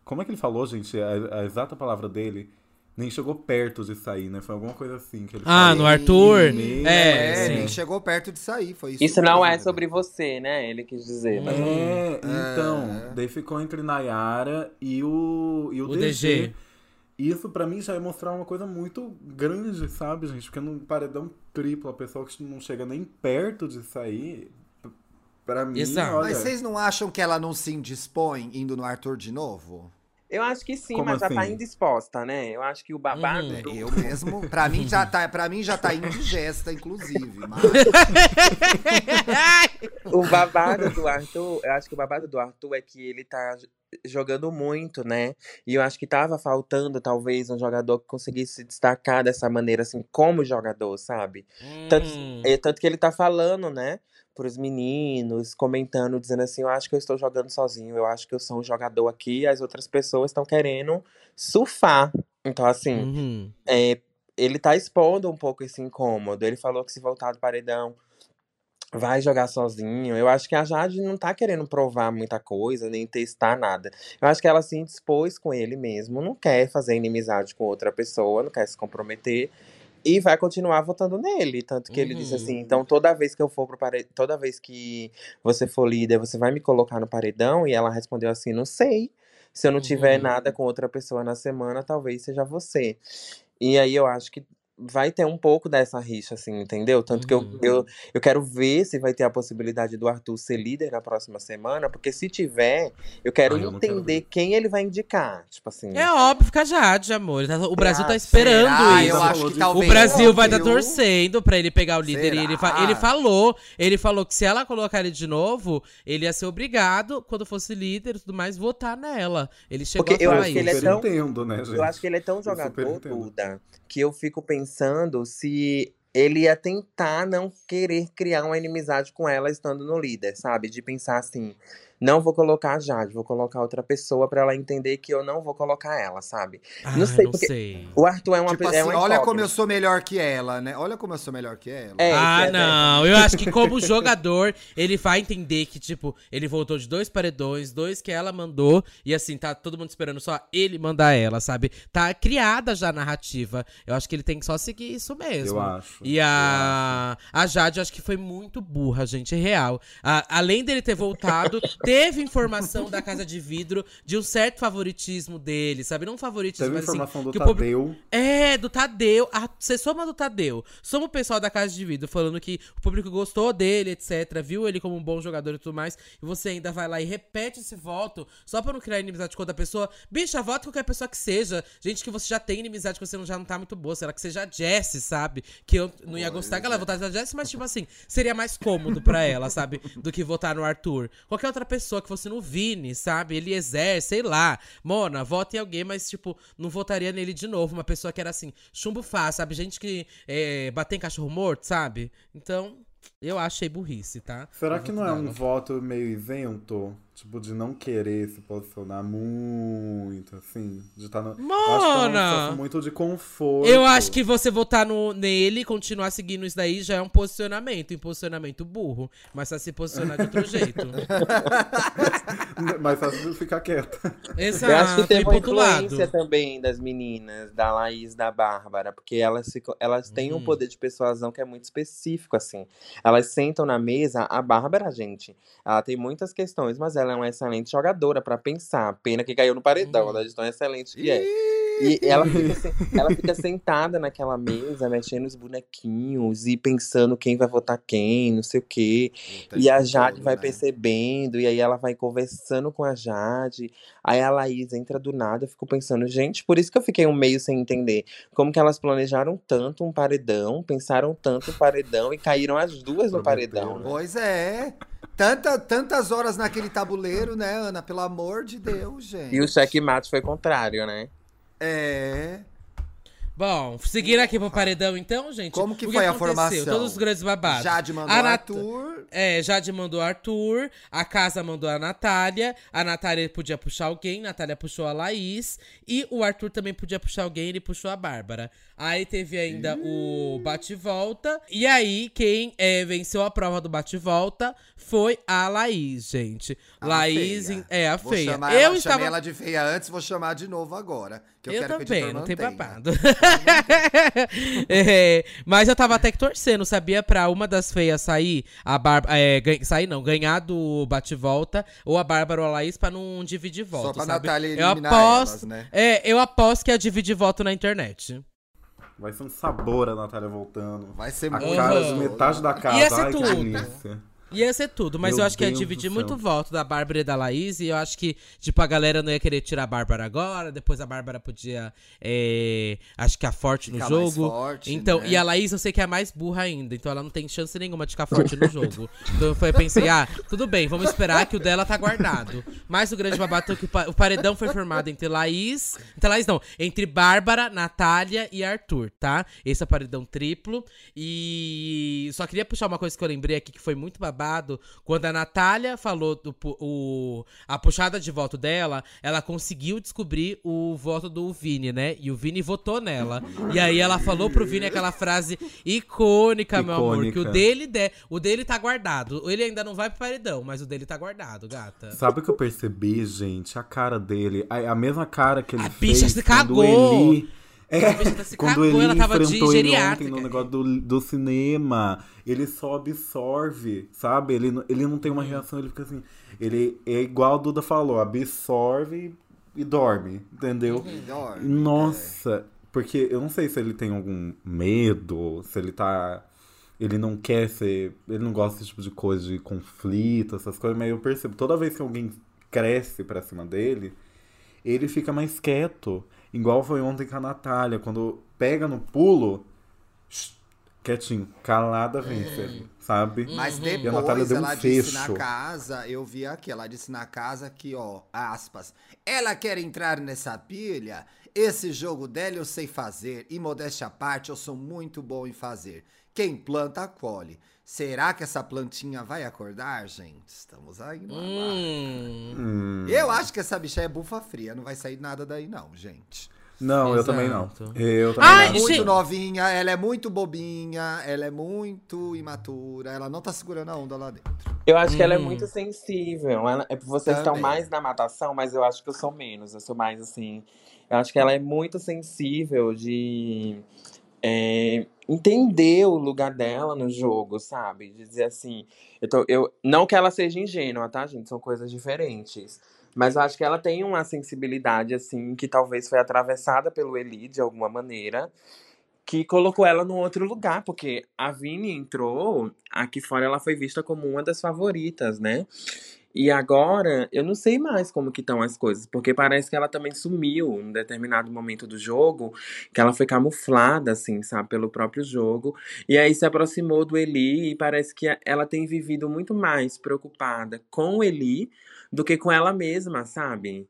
Como é que ele falou, gente? A, a exata palavra dele nem chegou perto de sair, né? Foi alguma coisa assim que ele Ah, falou. no Arthur? Sim, É, É, nem chegou perto de sair, foi isso. Isso não é mesmo. sobre você, né? Ele quis dizer. mas- É, então, daí ficou entre Nayara e o, e o, O DG. DG. Isso pra mim já é mostrar uma coisa muito grande, sabe, gente? Porque num paredão triplo, a pessoa que não chega nem perto de sair, p- pra mim, Exato. olha... Mas vocês não acham que ela não se indispõe indo no Arthur de novo? Eu acho que sim, Como mas já tá assim? indisposta, né? Eu acho que o babado. É, do- Eu mesmo, pra mim já tá, para mim já tá indigesta, inclusive. Mas O babado do Arthur, eu acho que o babado do Arthur é que ele tá jogando muito, né? E eu acho que tava faltando, talvez, um jogador que conseguisse se destacar dessa maneira, assim, como jogador, sabe? Tanto, Hum. é, tanto que ele tá falando, né? Pros meninos, comentando, dizendo assim: Eu acho que eu estou jogando sozinho, eu acho que eu sou um jogador aqui, as outras pessoas estão querendo surfar. Então, assim, Uhum. é, ele tá expondo um pouco esse incômodo. Ele falou que se voltar do paredão vai jogar sozinho. Eu acho que a Jade não tá querendo provar muita coisa, nem testar nada. Eu acho que ela se indispôs com ele mesmo, não quer fazer inimizade com outra pessoa, não quer se comprometer. E vai continuar votando nele. Tanto que ele disse Uhum. assim: então toda vez que eu for pro paredão, toda vez que você for líder, você vai me colocar no paredão? E ela respondeu assim: não sei. Se eu não tiver Uhum. nada com outra pessoa na semana, talvez seja você. E aí eu acho que vai ter um pouco dessa rixa, assim, entendeu? Tanto que eu, Uhum. eu, eu quero ver se vai ter a possibilidade do Arthur ser líder na próxima semana, porque se tiver, eu quero Ai, eu não quero entender ver. quem ele vai indicar. Tipo assim. É óbvio que a Jade, amor. Tá- O Brasil tá Ah, esperando será? isso. Eu acho que talvez. O Brasil vai estar torcendo pra ele pegar o líder. E ele, fa- ele falou, ele falou que se ela colocar ele de novo, ele ia ser obrigado, quando fosse líder e tudo mais, votar nela. Ele chegou Porque a eu falar acho que isso. ele é tão- entendo, né, gente? Eu acho que ele é tão jogador. Duda, que eu fico pensando se ele ia tentar não querer criar uma inimizade com ela estando no líder, sabe? De pensar assim, não vou colocar a Jade, vou colocar outra pessoa pra ela entender que eu não vou colocar ela, sabe? Ai, não sei, não porque- sei. O Arthur é uma Tipo pe- assim, é uma olha como eu sou melhor que ela, né? Olha como eu sou melhor que ela. É, ah, que é- não. Eu acho que como jogador, ele vai entender que, tipo, ele voltou de dois paredões, dois que ela mandou, e assim, tá todo mundo esperando só ele mandar ela, sabe? Tá criada já a narrativa. Eu acho que ele tem que só seguir isso mesmo. Eu acho. E a, a Jade, eu acho que foi muito burra, gente, é real. A- além dele ter voltado, teve informação da Casa de Vidro de um certo favoritismo dele, sabe? Não favoritismo, Teve mas assim, informação do que o público- Tadeu. é, do Tadeu. Ah, você soma do Tadeu. Soma o pessoal da Casa de Vidro falando que o público gostou dele, etc. Viu ele como um bom jogador e tudo mais. E você ainda vai lá e repete esse voto só pra não criar inimizade com outra pessoa. Bicha, vota qualquer pessoa que seja. Gente que você já tem inimizade, que você não, já não tá muito boa. Será que seja a Jessie, sabe? Que eu não ia gostar que ela votasse na Jessie, mas tipo assim, seria mais cômodo pra ela, sabe? Do que votar no Arthur. Qualquer outra pessoa que fosse no Vini, sabe? Eliezer, sei lá. Mona, vota em alguém, mas tipo, não votaria nele de novo. Uma pessoa que era assim, chumbo fácil, sabe? Gente que é, bater em cachorro morto, sabe? Então, eu achei burrice, tá? Será que não é um voto meio isento? Tipo, de não querer se posicionar muito, assim? De estar no. Eu acho que é uma Mona! situação muito de conforto. Eu acho que você votar no, nele e continuar seguindo isso daí já é um posicionamento. Um posicionamento burro. Mas vai se posicionar de outro jeito. Mas fácil ficar quieta. Exato. Eu acho que e uma pro outro lado. influência também das meninas, da Laís, da Bárbara, porque elas, ficam, elas têm um Uhum. poder de persuasão que é muito específico, assim. Elas sentam na mesa, a Bárbara, gente, ela tem muitas questões, mas ela é uma excelente jogadora pra pensar. Pena que caiu no paredão, Uhum. né? De tão excelente que é. E ela fica, se- ela fica sentada naquela mesa, mexendo os bonequinhos e pensando quem vai votar quem, não sei o quê. Puta, E a Jade tudo, vai né? percebendo, e aí ela vai conversando com a Jade. Aí a Laís entra do nada, eu fico pensando, gente, por isso que eu fiquei um meio sem entender. Como que elas planejaram tanto um paredão, pensaram tanto um paredão e caíram as duas no paredão, né? Pois é. Tanta, tantas horas naquele tabuleiro, né, Ana? Pelo amor de Deus, gente. E o checkmate foi contrário, né? É. Bom, seguindo aqui pro paredão, então, gente. Como que o foi a aconteceu? formação? Todos os grandes babados. Jade mandou A Nat- Arthur. É, Jade mandou Arthur, a casa mandou a Natália, a Natália podia puxar alguém, a Natália puxou a Laís, e o Arthur também podia puxar alguém, ele puxou a Bárbara. Aí teve ainda o bate-volta, e aí quem é, venceu a prova do bate-volta foi a Laís, gente. A Laís, feia. é, a Vou feia. chamar Eu ela, estava... chamei ela de feia antes, vou chamar de novo agora. Que eu, Eu, também, não tem babado. É, mas eu tava até que torcendo, sabia? Pra uma das feias sair, a Bárbara. É, sair não, ganhar do bate-volta, ou a Bárbara ou a Laís pra não dividir voto. Só pra sabe? Natália eu eliminar aposto, elas, né? É, eu aposto que é dividir voto na internet. Vai ser um sabor a Natália voltando. Vai ser A muito cara de Uhum. metade da casa. Ia ser Ai, delícia. Ia ser tudo, mas Meu eu acho que ia dividir muito voto da Bárbara e da Laís. E eu acho que, tipo, a galera não ia querer tirar a Bárbara agora. Depois a Bárbara podia. é, acho que a forte no Ficar mais jogo. forte, então, né? e a Laís eu sei que é a mais burra ainda. Então ela não tem chance nenhuma de ficar forte no jogo. Então eu pensei, ah, tudo bem, vamos esperar que o dela tá guardado. Mas o grande babado é que o paredão foi formado entre Laís. Entre Laís não, entre Bárbara, Natália e Arthur, tá? Esse é o paredão triplo. E só queria puxar uma coisa que eu lembrei aqui que foi muito babado. Quando a Natália falou do, o, a puxada de voto dela, ela conseguiu descobrir o voto do Vini, né? E o Vini votou nela. E aí ela falou pro Vini aquela frase icônica, meu amor, que o dele, de, o dele tá guardado. Ele ainda não vai pro paredão, mas o dele tá guardado, gata. Sabe o que eu percebi, gente? A cara dele. A, a mesma cara que ele A fez bicha se cagou. Eli... É, bicha se quando cagou, ele ela tava de enfrentou ele ontem no negócio do, do cinema, ele só absorve, sabe? Ele, não- ele não tem uma reação, ele fica assim. Ele é igual a Duda falou, absorve e dorme, entendeu? Melhor. Nossa, porque eu não sei se ele tem algum medo, se ele tá. Ele não quer ser. Ele não gosta desse tipo de coisa, de conflito, essas coisas, mas eu percebo, toda vez que alguém cresce pra cima dele, ele fica mais quieto. Igual foi ontem com a Natália, quando pega no pulo, shh, quietinho, calada vence, sabe? Mas Uhum. E a Natália depois deu um ela disse na fecho. casa, eu vi aqui, ela disse na casa que, ó, aspas, ela quer entrar nessa pilha, esse jogo dela eu sei fazer, e modéstia à parte, eu sou muito bom em fazer. Quem planta, colhe. Será que essa plantinha vai acordar, gente? Estamos aí no. Hum. Hum. Eu acho que essa bicha é bufa fria, não vai sair nada daí não, gente. Não, eu também não. Exato. Eu também Ai, Ela é não. muito gente- novinha, ela é muito bobinha, ela é muito imatura, ela não tá segurando a onda lá dentro. Eu acho que ela é Hum. muito sensível. Ela, é, vocês estão Também. mais na matação, mas eu acho que eu sou menos. Eu sou mais assim. Eu acho que ela é muito sensível de é, entender o lugar dela no jogo, sabe? Dizer assim. Eu tô, eu, não que ela seja ingênua, tá, gente? São coisas diferentes. Mas eu acho que ela tem uma sensibilidade, assim, que talvez foi atravessada pelo Eli de alguma maneira que colocou ela num outro lugar, porque a Vini entrou, aqui fora ela foi vista como uma das favoritas, né? E agora, eu não sei mais como que estão as coisas, porque parece que ela também sumiu em determinado momento do jogo, que ela foi camuflada, assim, sabe, pelo próprio jogo. E aí se aproximou do Eli e parece que ela tem vivido muito mais preocupada com o Eli do que com ela mesma, sabe?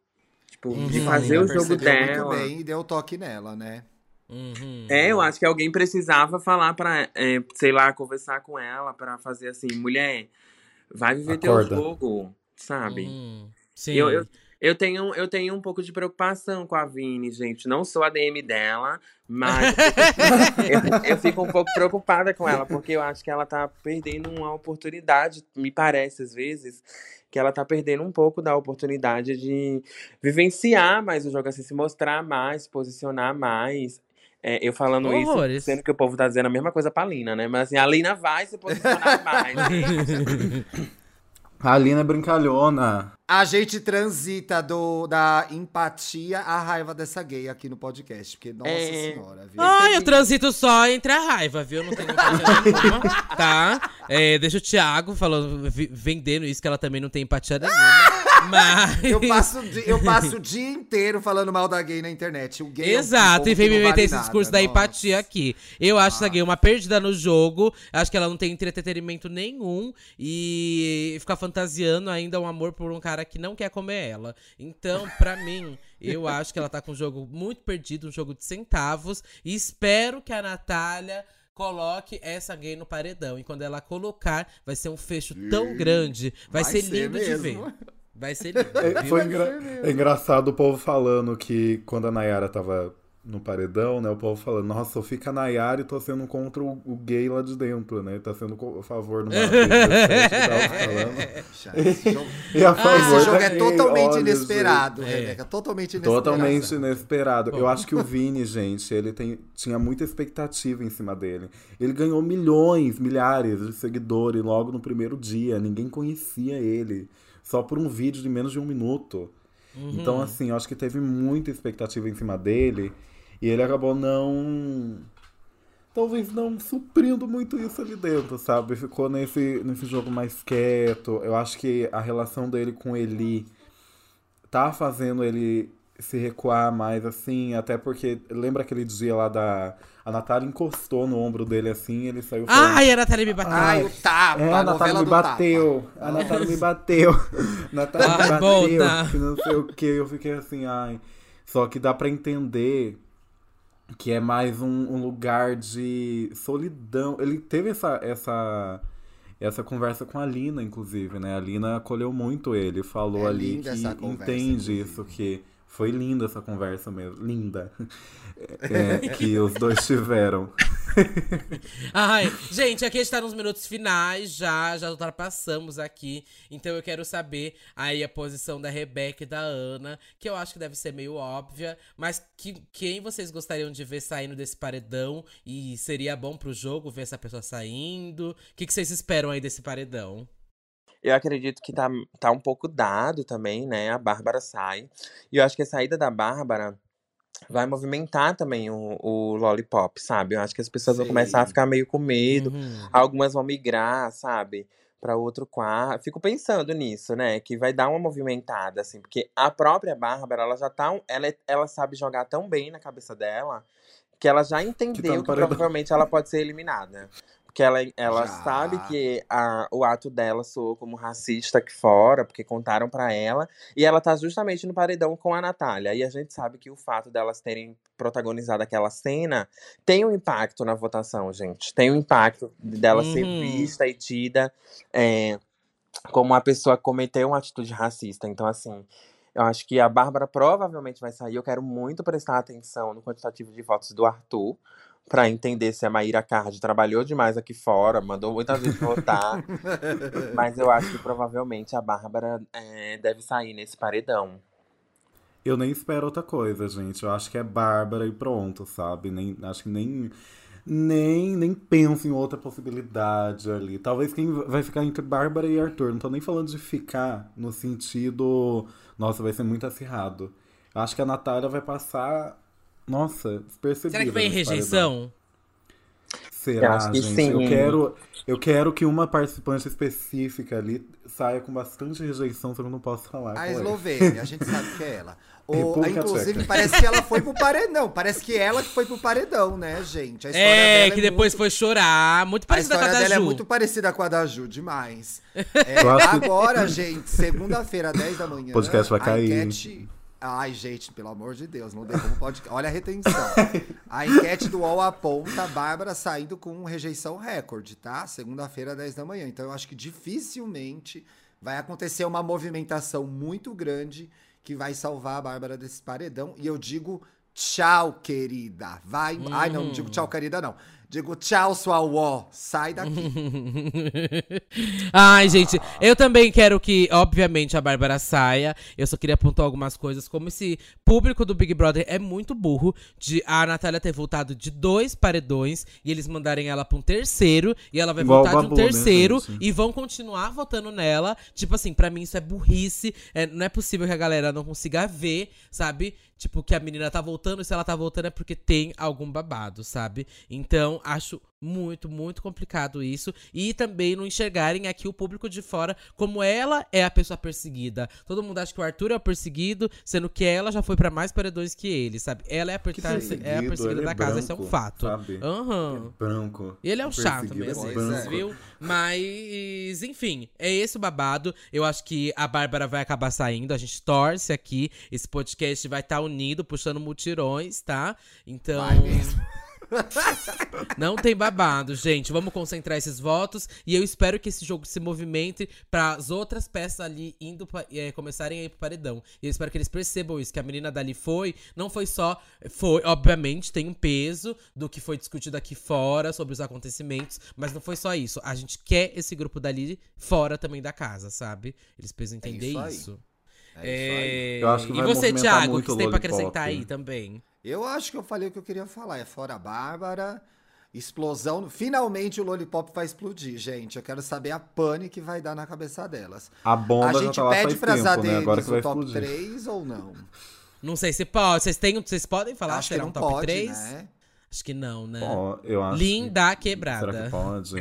Tipo, de Uhum. fazer Ela o jogo dela. muito bem e deu toque nela, né? Uhum. É, eu acho que alguém precisava falar pra, é, sei lá, conversar com ela pra fazer assim, mulher, vai viver Acorda. teu jogo, sabe? Uhum. Sim. Eu, eu, eu, tenho, eu tenho um pouco de preocupação com a Vini, gente. Não sou a DM dela, mas eu, eu fico um pouco preocupada com ela, porque eu acho que ela tá perdendo uma oportunidade, me parece às vezes, que ela tá perdendo um pouco da oportunidade de vivenciar mais o jogo, assim, se mostrar mais, se posicionar mais. É, eu falando Horrores. isso, sendo que o povo tá dizendo a mesma coisa pra Lina, né? Mas assim, a Lina vai se posicionar mais. A Alina é brincalhona. A gente transita do, da empatia à raiva dessa gay aqui no podcast. Porque, nossa É. senhora, viu? Ah, eu transito só entre a raiva, viu? Não tem empatia nenhuma, tá? É, deixa o Thiago falando, vendendo isso, que ela também não tem empatia nenhuma. Mas. Eu passo, eu passo o dia inteiro falando mal da gay na internet. O gay é um Exato, e vem me meter vale esse nada, discurso da nossa. empatia aqui. Eu acho essa gay uma perdida no jogo. Acho que ela não tem entretenimento nenhum. E ficar fantasiando ainda um amor por um cara que não quer comer ela. Então, pra mim, eu acho que ela tá com um jogo muito perdido, um jogo de centavos. E espero que a Natália. Coloque essa gay no paredão. E quando ela colocar, vai ser um fecho tão grande. Vai, vai ser ser lindo de ver. Vai ser lindo. É, foi engra- é engraçado o povo falando que quando a Nayara tava no paredão, né? O povo falando, nossa, eu fico a Nayara e tô sendo contra o, o gay lá de dentro, né? Tá sendo a favor do. Esse jogo, E a favor esse jogo é gay, totalmente olha, inesperado, É. Rebeca. Totalmente inesperado. Totalmente inesperado. Bom. Eu acho que o Vini, gente, ele tem, tinha muita expectativa em cima dele. Ele ganhou milhões, milhares de seguidores logo no primeiro dia. Ninguém conhecia ele. Só por um vídeo de menos de um minuto. Então, assim, eu acho que teve muita expectativa em cima dele. E ele acabou não. Talvez não suprindo muito isso ali dentro, sabe? Ficou nesse, nesse jogo mais quieto. Eu acho que a relação dele com Eli tá fazendo ele se recuar mais, assim, até porque lembra aquele dia lá da. A Natália encostou no ombro dele assim e ele saiu falando. Ai, a Natália me bateu. Ai, o tapa, É, a Natália me bateu. tapa. A Natália me bateu. A Natália me bateu. volta. Que não sei o que. Eu fiquei assim, ai. Só que dá pra entender que é mais um, um lugar de solidão. Ele teve essa, essa, essa conversa com a Lina, inclusive, né? A Lina acolheu muito ele, falou É ali que entende inclusive. isso, que foi linda essa conversa mesmo. Linda. É, que os dois tiveram. Ai, gente, aqui a gente tá nos minutos finais já, já ultrapassamos aqui. Então eu quero saber aí a posição da Rebeca e da Ana, que eu acho que deve ser meio óbvia, mas que, quem vocês gostariam de ver saindo desse paredão e seria bom pro jogo ver essa pessoa saindo? O que, que vocês esperam aí desse paredão? Eu acredito que tá, tá um pouco dado também, né? A Bárbara sai. E eu acho que a saída da Bárbara vai movimentar também o, o Lollipop, sabe? Eu acho que as pessoas vão Sim. começar a ficar meio com medo. Uhum. Algumas vão migrar, sabe? Pra outro quarto. Fico pensando nisso, né? Que vai dar uma movimentada, assim. Porque a própria Bárbara, ela já tá. um- Ela, é- ela sabe jogar tão bem na cabeça dela que ela já entendeu no que, paredão. provavelmente ela pode ser eliminada. Porque ela, ela Já. sabe que a, o ato dela soou como racista aqui fora, porque contaram pra ela. E ela tá justamente no paredão com a Natália. E a gente sabe que o fato delas terem protagonizado aquela cena tem um impacto na votação, gente. Tem um impacto dela ser Uhum. vista e tida é, como uma pessoa que cometeu uma atitude racista. Então, assim, eu acho que a Bárbara provavelmente vai sair. Eu quero muito prestar atenção no quantitativo de votos do Arthur. Pra entender se a Maíra Card trabalhou demais aqui fora, mandou muita gente votar. Mas eu acho que provavelmente a Bárbara é, deve sair nesse paredão. Eu nem espero outra coisa, gente. Eu acho que é Bárbara e pronto, sabe? Nem, acho que nem, nem, nem penso em outra possibilidade ali. Talvez quem vai ficar entre Bárbara e Arthur. Não tô nem falando de ficar no sentido. Nossa, vai ser muito acirrado. Eu acho que a Natália vai passar. Nossa, despercebida. Será que vem rejeição? Será, Eu acho que gente? sim. Eu quero, eu quero que uma participante específica ali saia com bastante rejeição, só que eu não posso falar. A é. Eslovênia, a gente sabe que é ela. O, República inclusive, Tcheca. parece que ela foi pro paredão. Parece que ela que foi pro paredão, né, gente? A história É, dela que depois muito- foi chorar. Muito A parecida com a história da dela é muito parecida com a da Ju, demais. É, agora, gente, segunda-feira, 10 da manhã. O podcast vai a cair. Enquete... Ai, gente, pelo amor de Deus, não tem como pode. Olha a retenção. A enquete do UOL aponta a Bárbara saindo com rejeição recorde, tá? Segunda-feira, 10 da manhã. Então eu acho que dificilmente vai acontecer uma movimentação muito grande que vai salvar a Bárbara desse paredão. E eu digo tchau, querida. Vai. Ai, não, não digo tchau, querida, não. Digo, tchau, sua uó, sai daqui. Ai, gente, eu também quero que, obviamente, a Bárbara saia. Eu só queria apontar algumas coisas, como esse público do Big Brother é muito burro de a Natália ter voltado de dois paredões e eles mandarem ela pra um terceiro e ela vai Igual voltar de um né, terceiro gente? e vão continuar votando nela. Tipo assim, pra mim isso é burrice. É, não é possível que a galera não consiga ver, sabe? Tipo, que a menina tá voltando, e se ela tá voltando é porque tem algum babado, sabe? Então, acho muito, muito complicado isso. E também não enxergarem aqui o público de fora como ela é a pessoa perseguida. Todo mundo acha que o Arthur é o perseguido, sendo que ela já foi pra mais paredões que ele, sabe? Ela é a, per- Que é a perseguida ele da é casa, isso é um fato. sabe? Aham. Branco. E ele é um chato Perseguido mesmo, é viu? Mas, enfim, é esse o babado. Eu acho que a Bárbara vai acabar saindo. A gente torce aqui. Esse podcast vai estar unido, puxando mutirões, tá? Então. Não tem babado, gente. Vamos concentrar esses votos. E eu espero que esse jogo se movimente para as outras peças ali indo pa- eh, começarem a ir pro paredão. E eu espero que eles percebam isso, que a menina dali foi. Não foi só. Foi, obviamente, tem um peso do que foi discutido aqui fora sobre os acontecimentos. Mas não foi só isso. A gente quer esse grupo dali fora também da casa, sabe? Eles precisam entender isso aí. isso. É isso aí. É, Eu acho que e vai você, Thiago, que o você tem pra acrescentar aí também? Eu acho que eu falei o que eu queria falar. É fora a Bárbara. Explosão. Finalmente o Lollipop vai explodir, gente. Eu quero saber a pane que vai dar na cabeça delas. A bomba a já gente tá pede faz pra tempo, né? Zadenis Agora que vai o top explodir. 3 ou não? Não sei se pode. Vocês, têm, vocês podem falar? Acho que será não um top pode, 3? né? Acho que não, né? Ó, eu acho. Linda que... quebrada. Será que pode?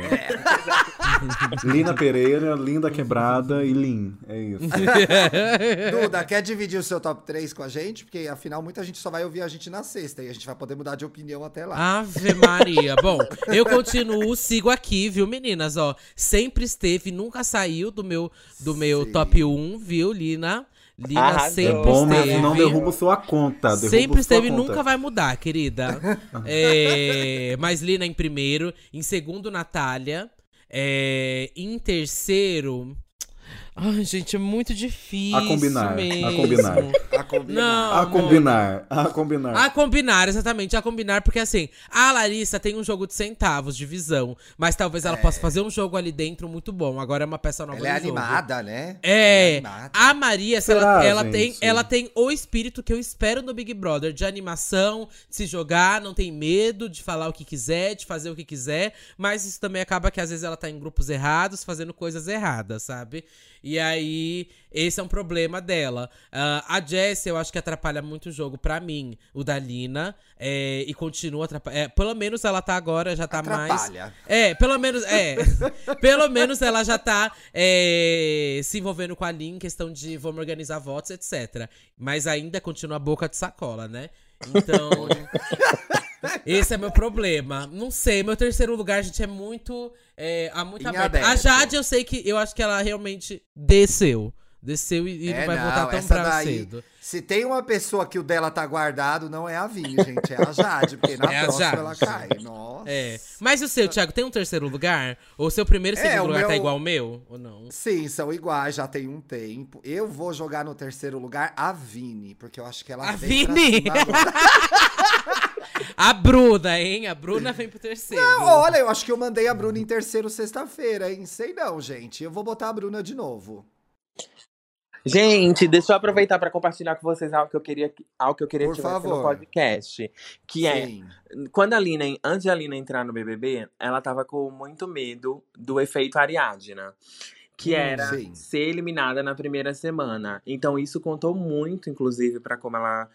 Lina Pereira, Linda Quebrada e Lin. É isso. Duda, quer dividir o seu top 3 com a gente? Porque afinal muita gente só vai ouvir a gente na sexta e a gente vai poder mudar de opinião até lá. Ave Maria. Bom, eu continuo, sigo aqui, viu, meninas? Ó, sempre esteve, nunca saiu do meu, do meu Sim. top 1, viu, Lina? Lina Arrasou. É sempre bom, mas esteve. não derruba sua conta. derruba Sempre esteve e conta. nunca vai mudar, querida. É, mas Lina em primeiro. Em segundo, Natália. É, em terceiro. Ai, gente, é muito difícil. A combinar, a mesmo. combinar. A combinar. Não, A combinar, a combinar. A combinar, exatamente, a combinar, porque assim, a Larissa tem um jogo de centavos, de visão, mas talvez ela possa fazer um jogo ali dentro muito bom. Agora é uma peça nova Ela é no jogo. animada, né? É, Ela animada. a Maria, se Será, ela, ela tem, ela tem o espírito que eu espero no Big Brother, de animação, de se jogar, não tem medo de falar o que quiser, de fazer o que quiser, mas isso também acaba que às vezes ela tá em grupos errados, fazendo coisas erradas, sabe? E aí, esse é um problema dela. Ah, a Jessie, eu acho que atrapalha muito o jogo pra mim, o da Lina, é, e continua atrapalhando. pelo menos ela tá agora, já tá mais. Atrapalha. É, pelo menos, é. pelo menos ela já tá é, se envolvendo com a Lin em questão de vamos organizar votos, etc. Mas ainda continua a boca de sacola, né? Então. esse é meu problema. Não sei, meu terceiro lugar, gente, é muito. É, há aberto. A. Jade, eu sei que. Eu acho que ela realmente desceu. Desceu e, É, não vai não, voltar tão pra daí- cedo. Se tem uma pessoa que o dela tá guardado, não é a Vini, gente. É a Jade, porque na É próxima ela cai. Nossa. É. Mas o seu, Thiago, tem um terceiro lugar? Ou o seu primeiro e É, segundo lugar tá meu- igual ao meu? Ou não? Sim, são iguais, já tem um tempo. Eu vou jogar no terceiro lugar a Vini, porque eu acho que ela A Vini? A Bruna, hein? A Bruna vem pro terceiro. Olha, eu acho que eu mandei a Bruna em terceiro sexta-feira, hein? Sei não, gente. Eu vou botar a Bruna de novo. Gente, deixa eu aproveitar para compartilhar com vocês algo que eu queria, algo que eu queria Por que tivesse favor. no podcast. Que é, Sim. quando a Lina, antes de a Lina entrar no BBB, ela tava com muito medo do efeito Ariadna. Que Hum, era sim. ser eliminada na primeira semana. Então isso contou muito, inclusive, pra como ela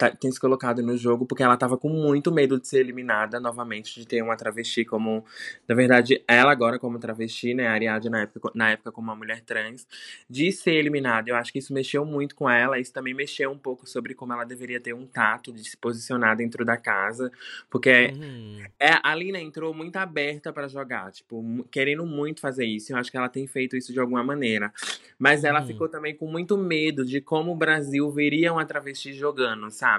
tá- tem se colocado no jogo, porque ela tava com muito medo de ser eliminada novamente, de ter uma travesti como. Na verdade, ela agora como travesti, né? A Ariadne na época, na época como uma mulher trans, de ser eliminada. Eu acho que isso mexeu muito com ela. Isso também mexeu um pouco sobre como ela deveria ter um tato de se posicionar dentro da casa. Porque Uhum. é, a Lina entrou muito aberta pra jogar, tipo, querendo muito fazer isso. Eu acho que ela tem feito isso de alguma maneira. Mas ela Uhum. ficou também com muito medo de como o Brasil veria uma travesti jogando, sabe?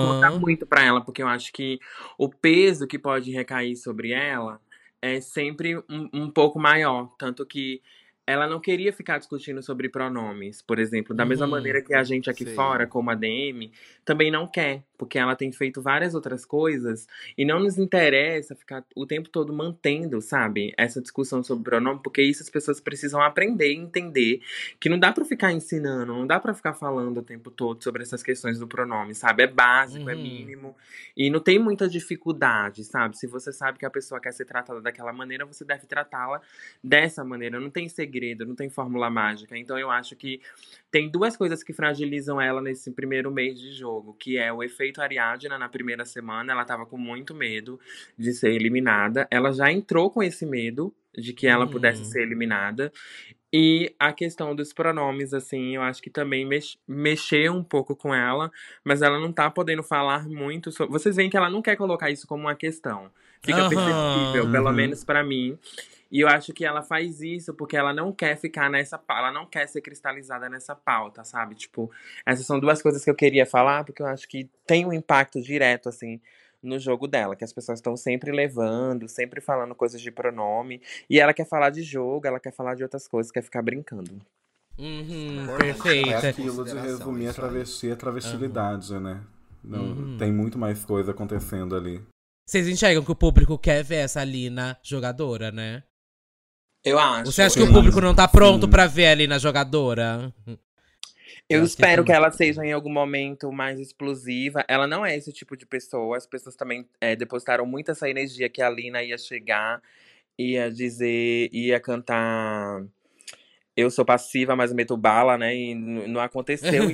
Conta Aham. muito pra ela, porque eu acho que o peso que pode recair sobre ela é sempre um, um pouco maior. Tanto que ela não queria ficar discutindo sobre pronomes, por exemplo, da mesma Uhum. maneira que a gente aqui fora, como a DM, também não quer, porque ela tem feito várias outras coisas e não nos interessa ficar o tempo todo mantendo, sabe, essa discussão sobre pronome, porque isso as pessoas precisam aprender e entender que não dá pra ficar ensinando, não dá pra ficar falando o tempo todo sobre essas questões do pronome, sabe? É básico, é Uhum. mínimo e não tem muita dificuldade, sabe? Se você sabe que a pessoa quer ser tratada daquela maneira, você deve tratá-la dessa maneira. Não tem segredo, não tem fórmula mágica. Então eu acho que tem duas coisas que fragilizam ela nesse primeiro mês de jogo, que é o efeito Ariadna na primeira semana, ela tava com muito medo de ser eliminada. Ela já entrou com esse medo de que ela Uhum. pudesse ser eliminada. E a questão dos pronomes, assim, eu acho que também mex mexeu um pouco com ela, mas ela não tá podendo falar muito sobre. Vocês veem que ela não quer colocar isso como uma questão. Fica Aham. perceptível, pelo Uhum. menos pra mim. E eu acho que ela faz isso porque ela não quer ficar nessa ela não quer ser cristalizada nessa pauta, sabe? Tipo, essas são duas coisas que eu queria falar, porque eu acho que tem um impacto direto, assim, no jogo dela, que as pessoas estão sempre levando, sempre falando coisas de pronome. E ela quer falar de jogo, ela quer falar de outras coisas, quer ficar brincando. Uhum. É perfeita. aquilo de resumir a travesti a travestilidade, né? Não, Uhum. Tem muito mais coisa acontecendo ali. Vocês enxergam que o público quer ver essa Lina jogadora, né? Eu acho. Você acha que o público não tá pronto pra ver a Lina jogadora? Eu espero que, ela seja em algum momento mais explosiva. Ela não é esse tipo de pessoa. As pessoas também é, depositaram muito essa energia que a Lina ia chegar, ia dizer, ia cantar. Eu sou passiva, mas meto bala, né? E não aconteceu.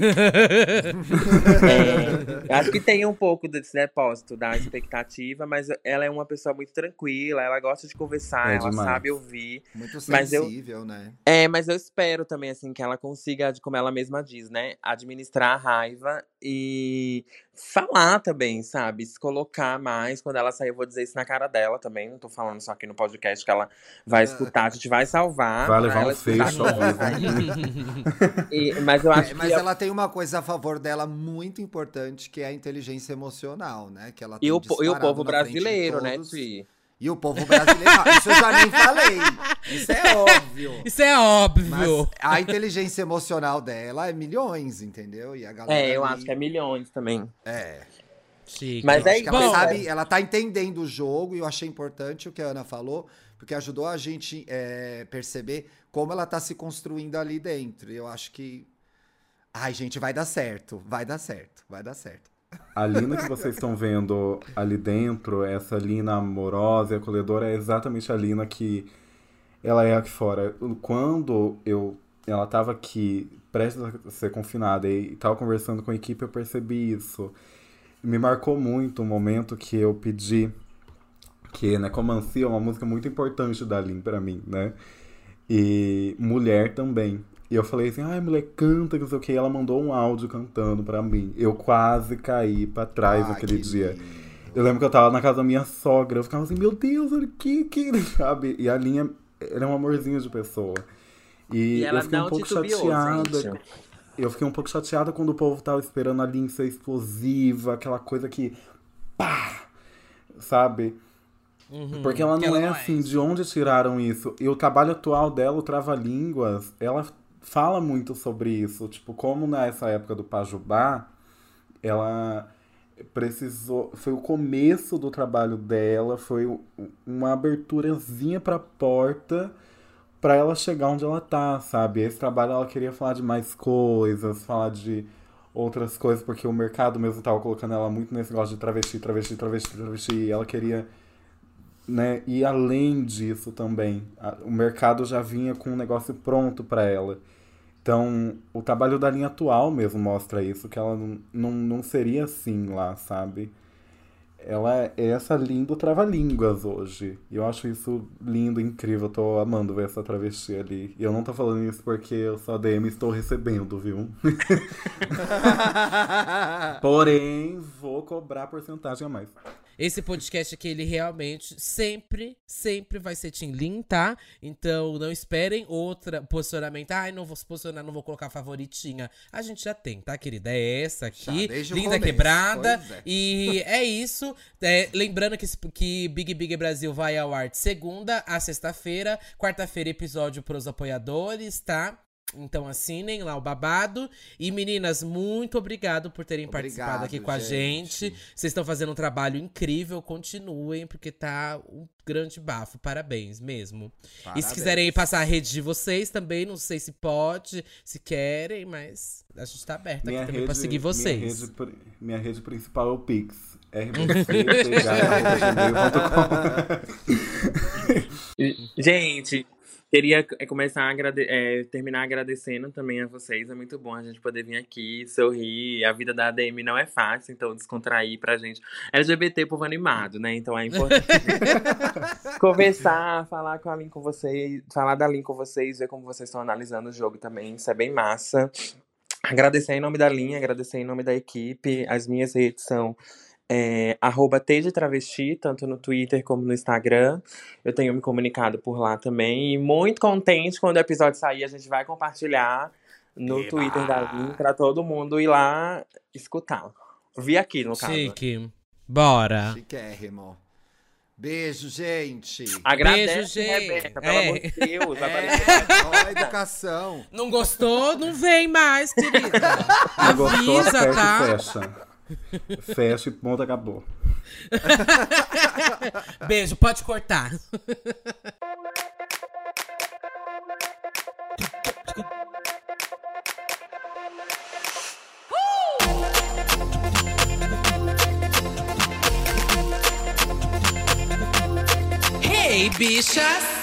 É, acho que tem um pouco desse depósito da expectativa, mas ela é uma pessoa muito tranquila, ela gosta de conversar, É ela demais. sabe ouvir. Muito Mas eu- sensível, né? É, mas eu espero também, assim, que ela consiga, como ela mesma diz, né? Administrar a raiva e falar também, sabe? Se colocar mais. Quando ela sair, eu vou dizer isso na cara dela também. Não tô falando só aqui no podcast que ela vai escutar, a gente vai salvar. Vai levar ela um fecho ao vivo. mas eu acho É, mas que. ela tem uma coisa a favor dela muito importante, que é a inteligência emocional, né? Que ela E o, e o povo brasileiro, né, todos. E o povo brasileiro. Isso eu já nem falei. Isso é óbvio. Isso é óbvio. Mas a inteligência emocional dela é milhões, entendeu? E a galera. É, eu ali- acho que é milhões também. É. Chique. Mas é que ela sabe, ela tá entendendo o jogo e eu achei importante o que a Ana falou, porque ajudou a gente é, perceber como ela tá se construindo ali dentro. E eu acho que. Ai, gente, vai dar certo. Vai dar certo. Vai dar certo. A Lina que vocês estão vendo ali dentro, essa Lina amorosa e acolhedora, é exatamente a Lina que ela é aqui fora. Quando eu, ela tava aqui, prestes a ser confinada e tava conversando com a equipe, eu percebi isso. Me marcou muito o momento que eu pedi que Necromancia é uma música muito importante da Lin pra mim, né? E Mulher também. E eu falei assim, ai, mulher, canta, que não sei o que. E ela mandou um áudio cantando pra mim. Eu quase caí pra trás Ah, naquele que dia. lindo. Eu lembro que eu tava na casa da minha sogra, eu ficava assim, meu Deus, olha que, que, sabe? E a linha, ela é um amorzinho de pessoa. E, E ela eu fiquei um não pouco titubeou, chateada. gente. Eu fiquei um pouco chateada quando o povo tava esperando a linha ser explosiva, aquela coisa que. pá! Sabe? Uhum. Porque ela não é é. assim, de onde tiraram isso? E o trabalho atual dela, o Trava-Línguas, ela fala muito sobre isso. Tipo, como nessa época do Pajubá, ela precisou. Foi o começo do trabalho dela, foi uma aberturazinha pra porta pra ela chegar onde ela tá, sabe? Esse trabalho ela queria falar de mais coisas, falar de outras coisas, porque o mercado mesmo tava colocando ela muito nesse negócio de travesti, travesti, travesti, travesti, e ela queria né? E além disso também, a- o mercado já vinha com um negócio pronto pra ela. Então, o trabalho da linha atual mesmo mostra isso, que ela não, não, não seria assim lá, sabe? Ela é essa linda trava-línguas hoje. E eu acho isso lindo, incrível. Eu tô amando ver essa travesti ali. E eu não tô falando isso porque eu sou DM e estou recebendo, viu? Porém, vou cobrar porcentagem a mais. Esse podcast aqui, ele realmente sempre, sempre vai ser Team Lean, tá? Então não esperem outra posicionamento. Ai, não vou se posicionar, não vou colocar favoritinha. A gente já tem, tá, querida? É essa aqui. Linda quebrada. é. E é isso. É, lembrando que, que Big Big Brasil vai ao ar de segunda a sexta-feira. Quarta-feira, episódio pros apoiadores, tá? Então assinem lá o babado. E meninas, muito obrigado por terem participado Obrigado, aqui com a gente. gente. Vocês estão fazendo um trabalho incrível. Continuem, porque tá um grande bafo. Parabéns mesmo. E se Parabéns. quiserem passar a rede de vocês também, não sei se pode, se querem, mas a gente tá aberta aqui também pra seguir vocês. Minha rede, minha rede principal é o Pix. rbc.gmail.com Gente, queria é, começar a agrade- é, terminar agradecendo também a vocês. É muito bom a gente poder vir aqui, sorrir. A vida da ADM não é fácil, então descontrair pra gente. LGBT povo animado, né? Então é importante conversar, falar com a Lin com vocês, falar da Lin com vocês, ver como vocês estão analisando o jogo também. Isso é bem massa. Agradecer em nome da linha, agradecer em nome da equipe. As minhas redes são é, arroba T de travesti, tanto no Twitter como no Instagram. Eu tenho me comunicado por lá também. E muito contente quando o episódio sair, a gente vai compartilhar no Eba! Twitter da Lin pra todo mundo ir lá escutar. Vi aqui, no caso. Chique. Bora. Chiquérrimo. Beijo, gente. Agradece, Beijo, gente. Rebeca, pelo É. amor de Deus. vai É, ó a educação. Não gostou? Não vem mais, querida. Não gostou, Avisa, tá? Fecha e ponto, acabou. Beijo, pode cortar. Hey, bichas!